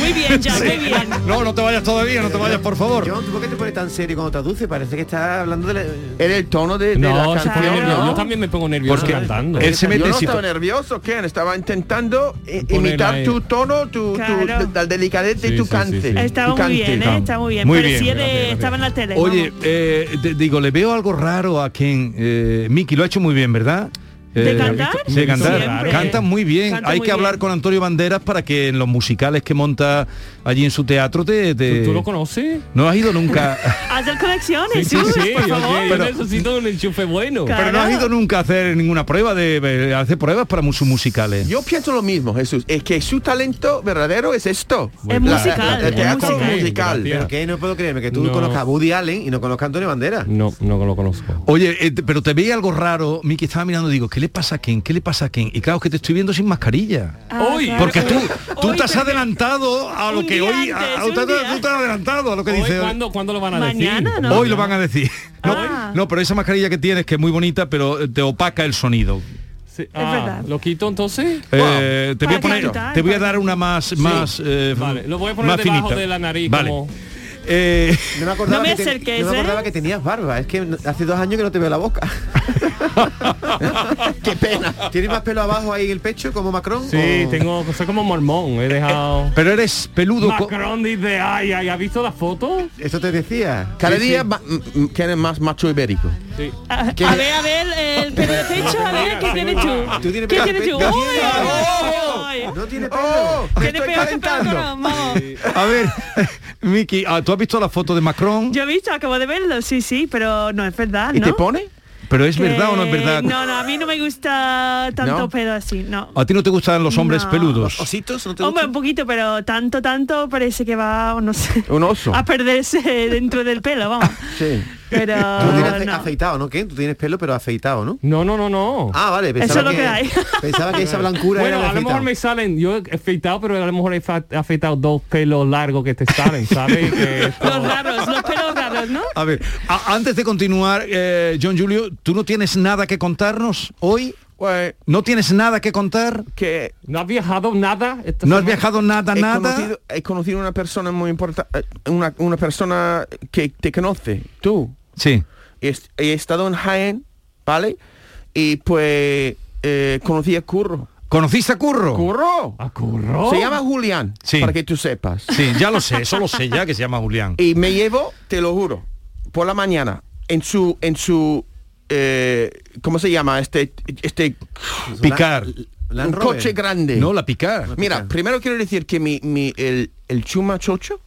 Muy bien, ya, muy bien. no, no te vayas todavía, no te vayas, por favor. John, ¿tú por qué te pones tan serio cuando traduce? Parece que estás hablando de la... Era el tono de, de No, la se pone nervioso. ¿no? Yo también me pongo nervioso Porque cantando. él se Yo mete no si estaba nervioso, Ken. Estaba intentando Poner imitar ahí. tu tono, tu, tu- Claro. la delicadez de Sí, tu cante. sí, sí. Estaba tu muy cante. bien, ¿eh? Está muy bien. Muy Parecía bien. de... Estaba en la tele. Oye, eh, te- digo, le veo algo raro a Ken. Eh, Miki lo ha hecho muy bien, ¿verdad? ¿De Eh, cantar? De cantar. Siempre. Canta muy bien. Canta Hay muy que hablar bien. con Antonio Banderas para que en los musicales que monta allí en su teatro te... te- ¿Tú, tú lo conoces? No has ido nunca... Hacer conexiones, Sí, sí, por favor. yo Pero- necesito un enchufe bueno. Claro. Pero no has ido nunca a hacer ninguna prueba de, de hacer pruebas para sus musicales. Yo pienso lo mismo, Jesús. Es que su talento verdadero es esto. Es La- musical, la- el es teatro musical. musical. ¿Pero qué? No puedo creerme que tú No. conozcas a Woody Allen y no conozcas a Antonio Bandera. No, no lo conozco. Oye, eh, pero te veía algo raro, Miki estaba mirando, digo, ¿qué le pasa a Ken? ¿Qué le pasa a Ken? Y claro, es que te estoy viendo sin mascarilla. Ah, Hoy, claro. Porque tú, tú Hoy, te has adelantado a lo que hoy... a- antes, a- un tú, día. tú te has adelantado a lo que Hoy, dice... ¿cuándo, ¿Cuándo lo van a Mañana, decir? ¿no? Hoy lo van a decir. No, Ah. no, pero esa mascarilla que tienes, que es muy bonita, pero te opaca el sonido. Sí, ah, verdad. ¿Lo quito entonces? Eh, te voy a poner, te voy a dar una más, más, eh, Vale, lo voy a poner más debajo finita. de la nariz Vale. como... Eh, No me acordaba, No me que, te- no me ¿eh? acordaba que tenías barba. Es que hace dos años que no te veo la boca. Qué pena. ¿Tienes más pelo abajo ahí en el pecho como Macron? Sí, o- tengo, soy como mormón, he dejado... pero eres peludo. Macron dice, ay, ay, ¿has visto la foto? Eso te decía. Cada Sí, día sí. ma- m- quieren más macho ibérico. Sí. A, a ver, a ver, el pelo de pecho, a ver, ¿qué tienes tú? Tú tienes ¿Qué pelo- tienes tú? pe- ¡Uy, ¡Oh! No tiene pelo. ¡Oh! Tiene estoy peor que vamos. A ver, Miki, ah, ¿tú has visto la foto de Macron? Yo he visto, acabo de verlo, sí, sí, pero no es verdad, ¿Y ¿no? te pone? ¿Pero es Que- verdad o no es verdad? No, no, a mí no me gusta tanto ¿No? pelo así, no. ¿A ti no te gustan los hombres No. peludos? ¿Ositos? ¿No te Hombre, gustan? un poquito, pero tanto, tanto parece que va, no sé, Un oso. a perderse dentro del pelo, vamos. Sí. Pero Tú tienes no. afeitado, ¿no? ¿Qué? Tú tienes pelo pero afeitado, ¿no? No, no, no, no. Ah, vale. Eso Pensaba es lo que hay. Pensaba que esa blancura bueno, era a lo mejor afeitado. me salen, yo he afeitado, pero a lo mejor he fa- afeitado dos pelos largos que te salen, ¿sabes? Que esto- Los raros, los pelos raros, ¿no? A ver, a- antes de continuar, eh, John Julio, ¿tú no tienes nada que contarnos hoy? Pues ¿No tienes nada que contar? que ¿No has viajado nada? esta ¿No has semana? viajado nada, he nada? conocido, he conocido una persona muy importante, una, una persona que te conoce, tú. Sí. He, est- he estado en Jaén, ¿vale? Y pues eh, conocí a Curro. ¿Conociste a Curro? ¡Curro! ¿A curro? Se llama Julián, Sí. para que tú sepas. Sí, ya lo sé, eso lo sé ya que se llama Julián. Y me llevo, te lo juro, por la mañana en su en su eh, ¿cómo se llama este este Picar. un coche grande? No, la picar. Mira, primero quiero decir que mi, mi el, el chuma chocho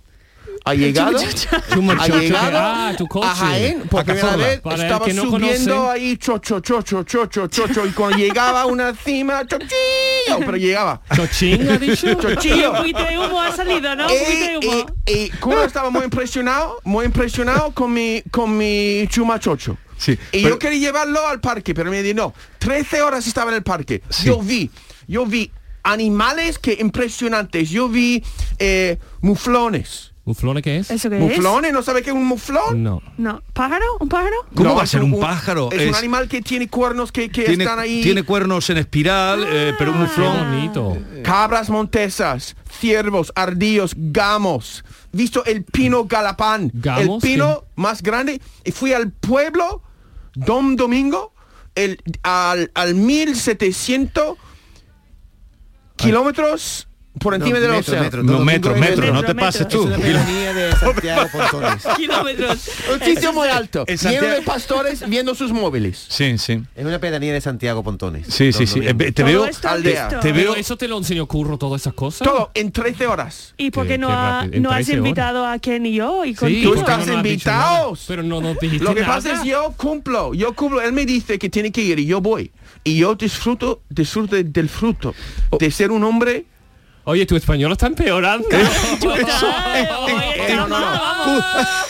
ha llegado, ha llegado ah, tu coche. a Jaén por primera vez Para estaba que no subiendo conoce. ahí chocho chocho chocho chocho y cuando llegaba a una cima chochillo pero llegaba ¿Chochín ha dicho? chochillo Un poquito de humo ha salido, ¿no? Un y, poquito de humo. y- y Cura estaba muy impresionado, muy impresionado con mi, con mi chuma chocho. Sí, y pero- yo quería llevarlo al parque, pero me dijo, no, 13 horas estaba en el parque. Yo vi, yo vi animales que impresionantes. Yo vi eh, muflones. ¿Muflone qué es? ¿Eso qué es? ¿Muflones? ¿No sabe qué es un muflón? No. No. ¿Pájaro? ¿Un pájaro? ¿Cómo No, va a ser un pájaro? Es, un animal que tiene cuernos que, que Tiene, están ahí. tiene cuernos en espiral, eh, pero un muflón. bonito. Cabras montesas, ciervos, ardillos, gamos. Visto el pino galapán, ¿Gamos? el pino más grande. Y fui al pueblo, Dom Domingo, el, al, al 1700 kilómetros por encima del metro, océano. metro, No, metro, metro, no te pases tú. Es una pedanía de Santiago Pontones. Kilómetros. Un sitio muy alto, En lleno de pastores viendo sus móviles. Sí, sí. Es una pedanía de Santiago Pontones. Sí, sí, sí. Eh, Te veo, aldea. te Pero veo eso te lo enseñó Curro, todas esas cosas. Todo en 13 horas. ¿Y por Qué- qué no, ha- no has 13 horas. invitado a Ken y yo? Y Sí? Tú ¿por qué estás no invitados. Pero no nos dijiste Lo que nada. pasa es yo cumplo, yo cumplo. Él me dice que tiene que ir y yo voy. Y yo disfruto, disfruto del fruto de ser un hombre. Oye, tu español está empeorando.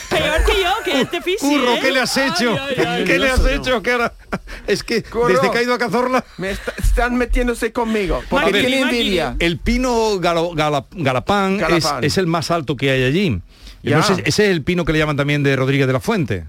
Peor que yo, que es difícil. Curro, ¿eh? ¿qué le has hecho? Ay, ay, ay. ¿Qué le has hecho? Ahora- Es que Curro. desde que ha ido a Cazorla... Me está- están metiéndose conmigo porque tiene envidia. El pino galo- gala- galapán, Galapán. Es, es el más alto que hay allí. No sé, ese es el pino que le llaman también de Rodríguez de la Fuente.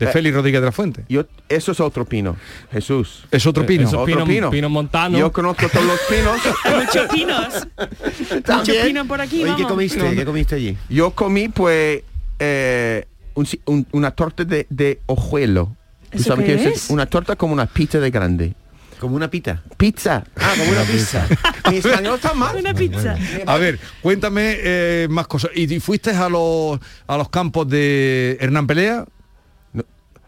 De Eh, Félix Rodríguez de la Fuente. Yo, eso es otro pino, Jesús. Es otro pino. Eso- Otro pino- pino. pino montano. Yo conozco todos los pinos. Muchos pinos. Muchos También. pinos por aquí, Oye, ¿qué comiste? ¿Qué comiste allí? Yo comí pues eh, un si- un- una torta de, de hojuelo. ¿Tú ¿Eso sabes qué qué es? es? Una torta como una pizza de grande. Como una pita. Pizza. Ah, como una pizza. Mi español está mal. Una pizza. A ver, cuéntame eh, más cosas. ¿Y y fuiste a los, a los campos de Hernán Pelea?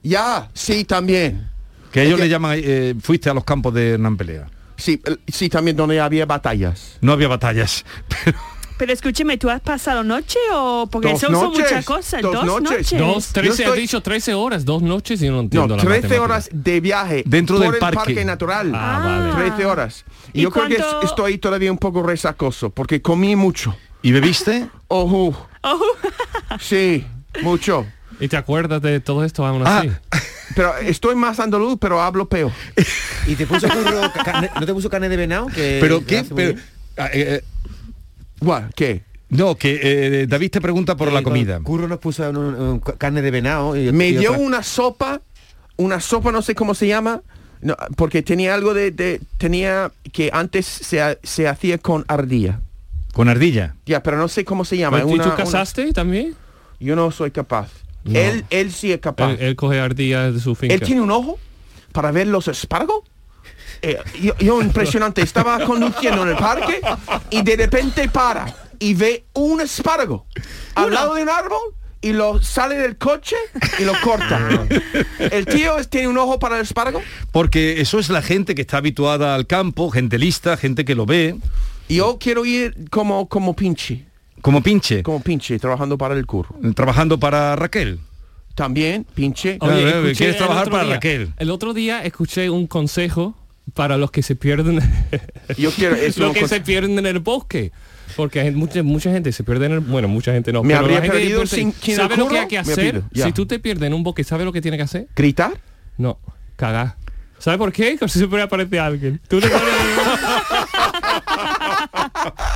Ya, sí, también. Que ellos Es que- le llaman... eh, fuiste a los campos de Hernán Pelea. Sí, sí, también donde había batallas. No había batallas. Pero escúcheme, ¿tú has pasado noche o...? Porque Dos eso son muchas cosas. dos Dos, noches. noches. Dos, trece, estoy- has dicho 13 horas, dos noches y no entiendo No, la 13 matemática. horas de viaje Dentro por del el parque. parque, natural. Ah, vale. 13 horas. Y, ¿Y yo creo que estoy todavía un poco resacoso porque comí mucho. ¿Y bebiste? Ojo. Oh, Sí, mucho. ¿Y te acuerdas de todo esto aún Ah. así? Pero estoy más andaluz, pero hablo peor. ¿Y te puso curro, carne- ¿No te puso carne de venado? Que ¿Pero qué? Pero, ah, eh, eh? ¿Qué? no, que eh, David te pregunta por Eh, la comida. Curro nos puso un- un- carne de venado. Y, Me y dio otra- una sopa, una sopa no sé cómo se llama, no, porque tenía algo de, de- tenía que antes se, se hacía con ardilla. Con ardilla. Ya, pero no sé cómo se llama. ¿Y una- tú una- casaste también? yo no soy capaz. No. Él, él sí es capaz. Él, él coge ardillas de su finca. Él tiene un ojo para ver los espárragos. Eh, yo, yo impresionante, estaba conduciendo en el parque y de repente para y ve un espárrago al lado de un árbol y lo sale del coche y lo corta. el tío es- tiene un ojo para el espárrago. Porque eso es la gente que está habituada al campo, gente lista, gente que lo ve. Y yo quiero ir como, como pinche, Como pinche. como pinche, trabajando para el curro. Trabajando para Raquel. También, pinche. Oye, Oye, escuché ¿quieres el trabajar otro para día- Raquel? El otro día escuché un consejo para los que se pierden Yo quiero eso. los que se pierden en el bosque. Porque hay mucha, mucha gente se pierde en el... Bueno, mucha gente no. Me pero habría la gente perdido sin- ¿Sabe lo que hay que hacer? Si tú te pierdes en un bosque, ¿sabe lo que tiene que hacer? ¿Gritar? No, cagar. ¿Sabe por qué? Porque siempre aparece alguien. Tú te pones...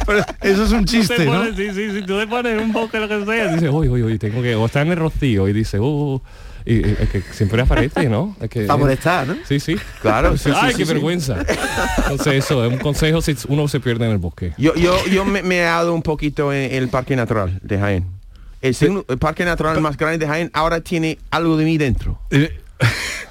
Pero eso es un chiste, te ¿no? pones- sí, sí, sí, tú te pones un bosque, lo que sea, y dices, uy, uy, uy, tengo que... O está en el rocío y dice, uh... Y, y- es que siempre aparece, ¿no? Es que, Para molestar, ¿no? Sí, sí. Claro, sí, sí, Ay, sí, qué sí. vergüenza. Entonces eso, es un consejo si uno se pierde en el bosque. Yo, yo, yo me, me he dado un poquito en el Parque Natural de Jaén. El, segundo- el Parque Natural más grande de Jaén ahora tiene algo de mí dentro.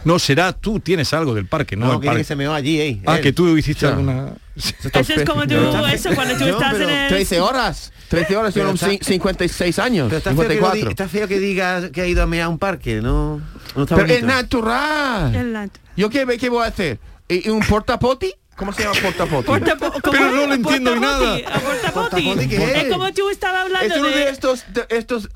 No, será tú tienes algo del parque, no, No, que, parque. que se meó allí, eh. Ah, él. que tú hiciste O sea, alguna... Eso es como tú, eso, cuando tú No, estás en el... 13 horas. 13 horas, Pero son está- cin- 56 años. Pero está feo, que lo di- 54. está feo que digas que ha ido a mear a un parque, no, no está Pero es bonito. natural. el nat- ¿Yo qué, qué voy a hacer? ¿Y- y ¿Un portapoti? ¿Cómo se llama portapoti? Portapo- ¿cómo Pero no le entiendo Portapoti, nada. portapoti. Portapoti, ¿qué Es como tú estabas hablando Es uno de de... estos, de estos,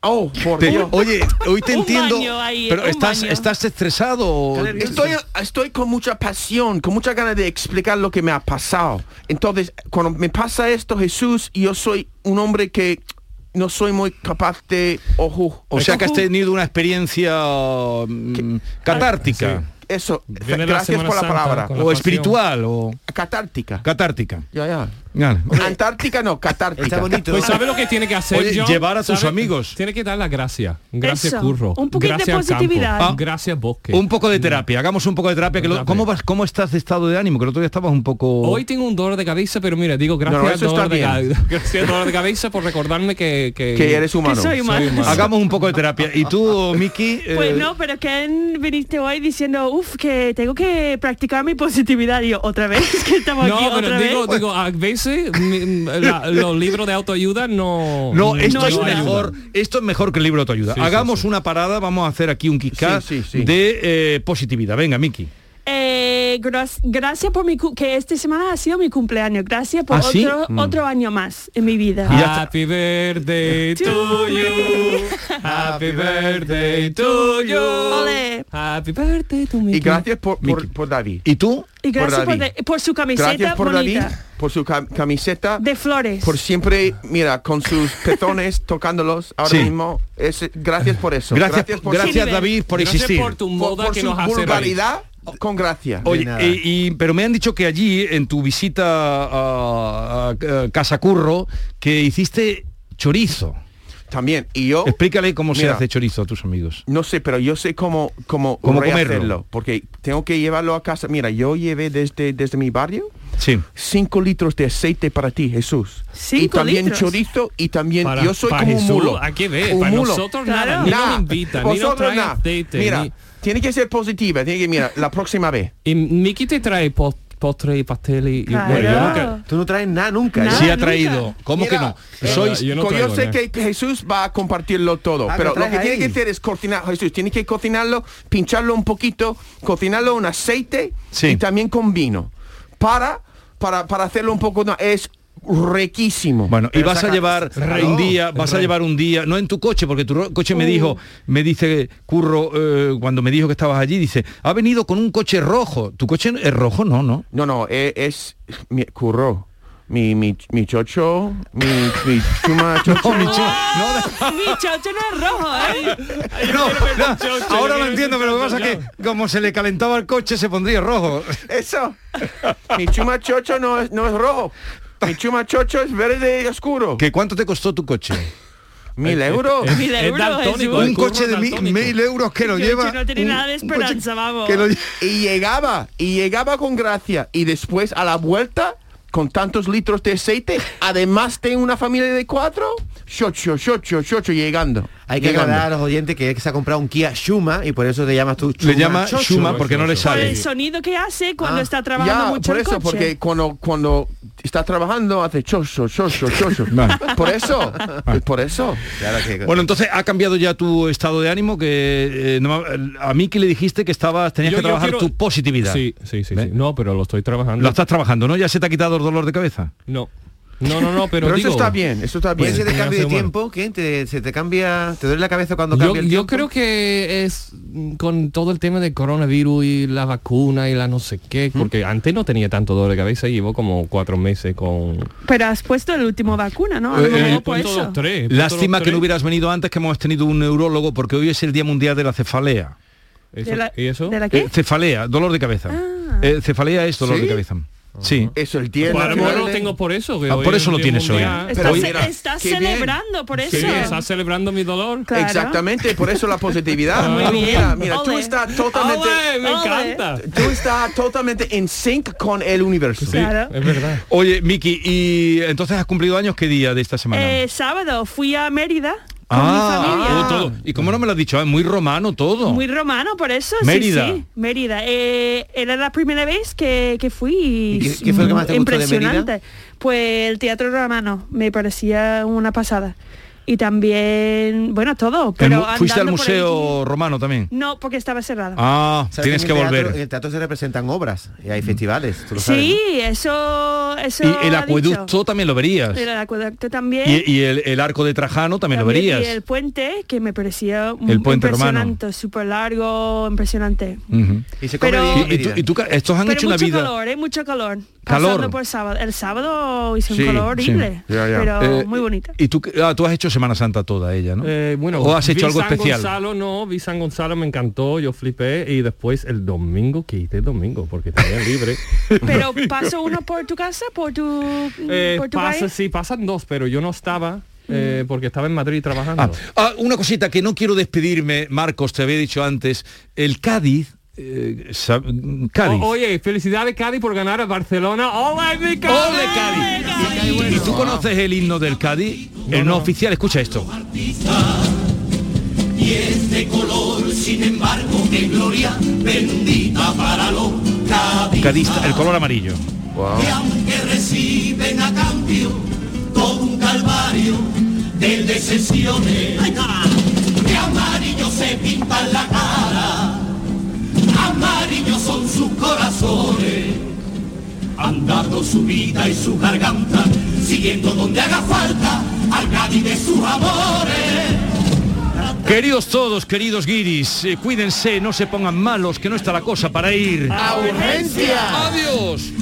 oh, por Te- Dios. oye, hoy te Un entiendo, baño ahí, pero un estás, baño. estás estresado. Estoy, estoy con mucha pasión, con mucha ganas de explicar lo que me ha pasado. Entonces, cuando me pasa esto, Jesús, yo soy un hombre que no soy muy capaz de... Ojo, O sea que has tenido una experiencia mm, catártica. Eso, Viene la gracias Semana por la Santa palabra. la O pasión. espiritual, o Catártica. catártica. Ya, ya. Vale. Antártica no, catártica. Está bonito. Pues ¿sabe lo que tiene que hacer Oye, John? llevar a tus ¿Sabe? amigos. Tiene que dar la gracia. Gracias, Eso, Curro. un poquito de gracias campo. positividad. Ah. Gracias, Bosque. Un poco de terapia, hagamos un poco de terapia. Que lo-. ¿cómo, vas, ¿Cómo estás de estado de ánimo? Que el otro día estabas un poco... Hoy tengo un dolor de cabeza, pero mira, digo gracias, No, dolor, de gracias dolor de cabeza por recordarme que, que, Que eres humano. Que soy humano. Hagamos un poco de terapia. Y tú, Miki, eh, Pues no, pero que viniste hoy diciendo, uff, que tengo que practicar mi positividad. Y yo, otra vez, que estamos No, aquí pero otra digo, vez. digo, a veces mi- la- los libros de autoayuda no... No, esto No es ayuda. mejor, esto es mejor que el libro de autoayuda. Sí, sí, Hagamos sí. una parada, vamos a hacer aquí un kick Sí, sí, sí. de eh, positividad. Venga, Miki. Eh, gracias por mi que esta semana ha sido mi cumpleaños. Gracias por ¿Ah, sí? otro, otro año más en mi vida. Happy birthday to you. Happy birthday to you. Happy birthday to me. Y gracias por, por, por David. ¿Y tú? Y gracias por, David. de- por su camiseta Gracias por bonita. David, por su cam- camiseta. De flores. por siempre, mira, con sus pezones tocándolos ahora Sí. mismo. Es- gracias por eso. Gracias, por gracias, su- David, por Gracias existir. por tu moda por que su nos hace reír. vulgaridad con gracia. Oye, nada. y, y- pero me han dicho que allí, en tu visita a, a- a Casa Curro, que hiciste chorizo. También. Y yo, Explícale cómo se hace chorizo a tus amigos. no sé, pero yo sé cómo, cómo, Cómo comerlo. Porque tengo que llevarlo a casa. Mira, yo llevé desde, desde mi barrio Sí. 5 litros de aceite para ti, Jesús. y Cinco también litros. chorizo y también Para- yo soy como un mulo. que ver, Un para mulo. nosotros nada, Claro. ni Nah, nos invitan, ni nos traen nah. aceite. Mira, ni- tiene que ser positiva. Tiene que, mira, la próxima vez. Y Miki te trae po- postre y pastel y... y- Claro. bueno, yo nunca- Tú no traes nada nunca. Nada. ¿eh? sí ha nunca. traído. ¿Cómo Mira, que no? eh, Sois... yo no yo sé nada. que Jesús va a compartirlo todo, Ah, pero lo que tiene que hacer es cocinar, Jesús, tiene que cocinarlo, pincharlo un poquito, cocinarlo en aceite Sí. y también con vino. Para, para, para hacerlo un poco, no, es riquísimo. Bueno, y vas a llevar Claro. un día, vas a llevar un día, no en tu coche, porque tu coche me dijo, me dice Curro, eh, cuando me dijo que estabas allí, dice, ha venido con un coche rojo. ¿Tu coche es rojo? No, no. No, no, e- es, mi curro. Mi, mi, mi chocho, mi, mi chuma chocho. mi chu- no, Mi chocho no es rojo, ¿eh? No, no, ahora lo entiendo, pero lo que pasa es que como se le calentaba el coche se pondría rojo. Eso. Mi chuma chocho no es, no es rojo. Mi chuma chocho es verde oscuro. ¿Que cuánto te costó tu coche? Mil euros. Mil euros, Un coche de mil euros que lo lleva. no un- nada de esperanza, vamos. que lo lle- Y llegaba, y llegaba con gracia. Y después a la vuelta, con tantos litros de aceite, además tengo una familia de cuatro, chocho, chocho, chocho, llegando. Hay que aclarar a los oyentes que, es que se ha comprado un Kia Shuma y por eso te llamas tú Le llama Chocho. Shuma porque no le Por sale. el sonido que hace cuando Ah, está trabajando Ya, mucho por el eso, coche. porque cuando, cuando está trabajando hace chocho, chocho, chocho. Vale. Por eso, por eso. Claro que- Bueno, entonces ha cambiado ya tu estado de ánimo, que eh, no- a mí que le dijiste que estabas, tenías Yo- que trabajar quiero- tu positividad. Sí, sí, sí, sí. No, pero lo estoy trabajando. Lo estás trabajando, ¿no? Ya se te ha quitado el dolor de cabeza. No. No, no, no, pero, Pero, digo, eso está bien, eso está Puede bien. ser de Me cambio de tiempo, ¿qué? Te- ¿Se te cambia, te duele la cabeza cuando Yo, cambia el yo tiempo? creo que es mm, con todo el tema del coronavirus y la vacuna y la no sé qué, porque antes no tenía tanto dolor de cabeza y llevo como cuatro meses con... Pero has puesto el último vacuna, ¿no? A Eh, eh, por Puesto eso. los tres, Lástima los que no hubieras venido antes, que hemos tenido un neurólogo, porque hoy es el Día Mundial de la Cefalea. Eso- ¿De la- ¿Y eso? ¿De la Eh, qué? cefalea, dolor de cabeza. Eh, cefalea es dolor ¿Sí? de cabeza. Sí. Eso Pues lo de- tengo por eso. que Ah, hoy por es eso el lo Día tienes hoy. mundial. Estás, Pero ce- mira, estás qué bien. celebrando por eso. Sí, estás celebrando mi dolor. Claro. Exactamente, por eso la positividad. Muy bien. Mira, mira, tú estás totalmente... ¡Ole, me encanta! Tú estás totalmente en sync con el universo. Sí, Claro. es verdad. Oye, Miki, ¿y entonces has cumplido años qué día de esta semana? Eh, sábado fui a Mérida Ah, familia. todo. ¿Y cómo no me lo has dicho? Es muy romano todo. Muy romano, por eso. sí, Mérida. Sí, Mérida. Eh, era la primera vez que, que fui y, ¿Y qué- qué fue lo que más te gustó de Mérida? impresionante. Pues el teatro romano me parecía una pasada. Y también, bueno, todo. Pero ¿Fuiste al museo romano también? no, porque estaba cerrado. Ah, ¿Sabes tienes en que el teatro- volver. En el teatro se representan obras y hay festivales, tú lo sabes. sí, eso, eso Y el acueducto dicho. también lo verías. El acueducto también. Y, y el, el arco de Trajano también, lo También, verías. Y el puente, que me parecía El puente impresionante, súper largo, impresionante. Ujú. Y se come Pero- y, y tú, y tú, estos han Pero hecho una vida... calor, ¿eh? Mucho calor. Calor. Pasando por sábado. El sábado hizo Sí, un calor sí. horrible, Ya, ya. pero Eh, muy bonita. Y tú, ah, tú has hecho Semana Santa toda ella, ¿no? Eh, bueno, ¿O has hecho algo San especial? Gonzalo no, vi San Gonzalo, me encantó, yo flipé y después el domingo, quité el domingo porque tenía libre. Pero pasó uno por tu casa, por tu, Eh, por tu pasa, país. sí, pasan dos, pero yo no estaba eh, porque estaba en Madrid trabajando. Ah, ah, una cosita que no quiero despedirme, Marcos, te había dicho antes, el Cádiz, eh, sa- Cádiz. O- oye, felicidades Cádiz por ganar a Barcelona. ¡Ole, mi Cádiz! ¡Ole, Cádiz! ¿Y tú conoces el himno del Cádiz? el no oficial, escucha esto. Y es de color, sin embargo, de gloria bendita para los cadistas. Cadista, el color amarillo. Que aunque reciben a cambio todo un calvario de decepciones, de amarillo se pintan la cara, amarillos son sus corazones, han dado su vida y su garganta, siguiendo donde haga falta al Cádiz de sus amores. Queridos todos, queridos guiris, eh, cuídense, no se pongan malos, que no está la cosa para ir. ¡A urgencia! ¡Adiós!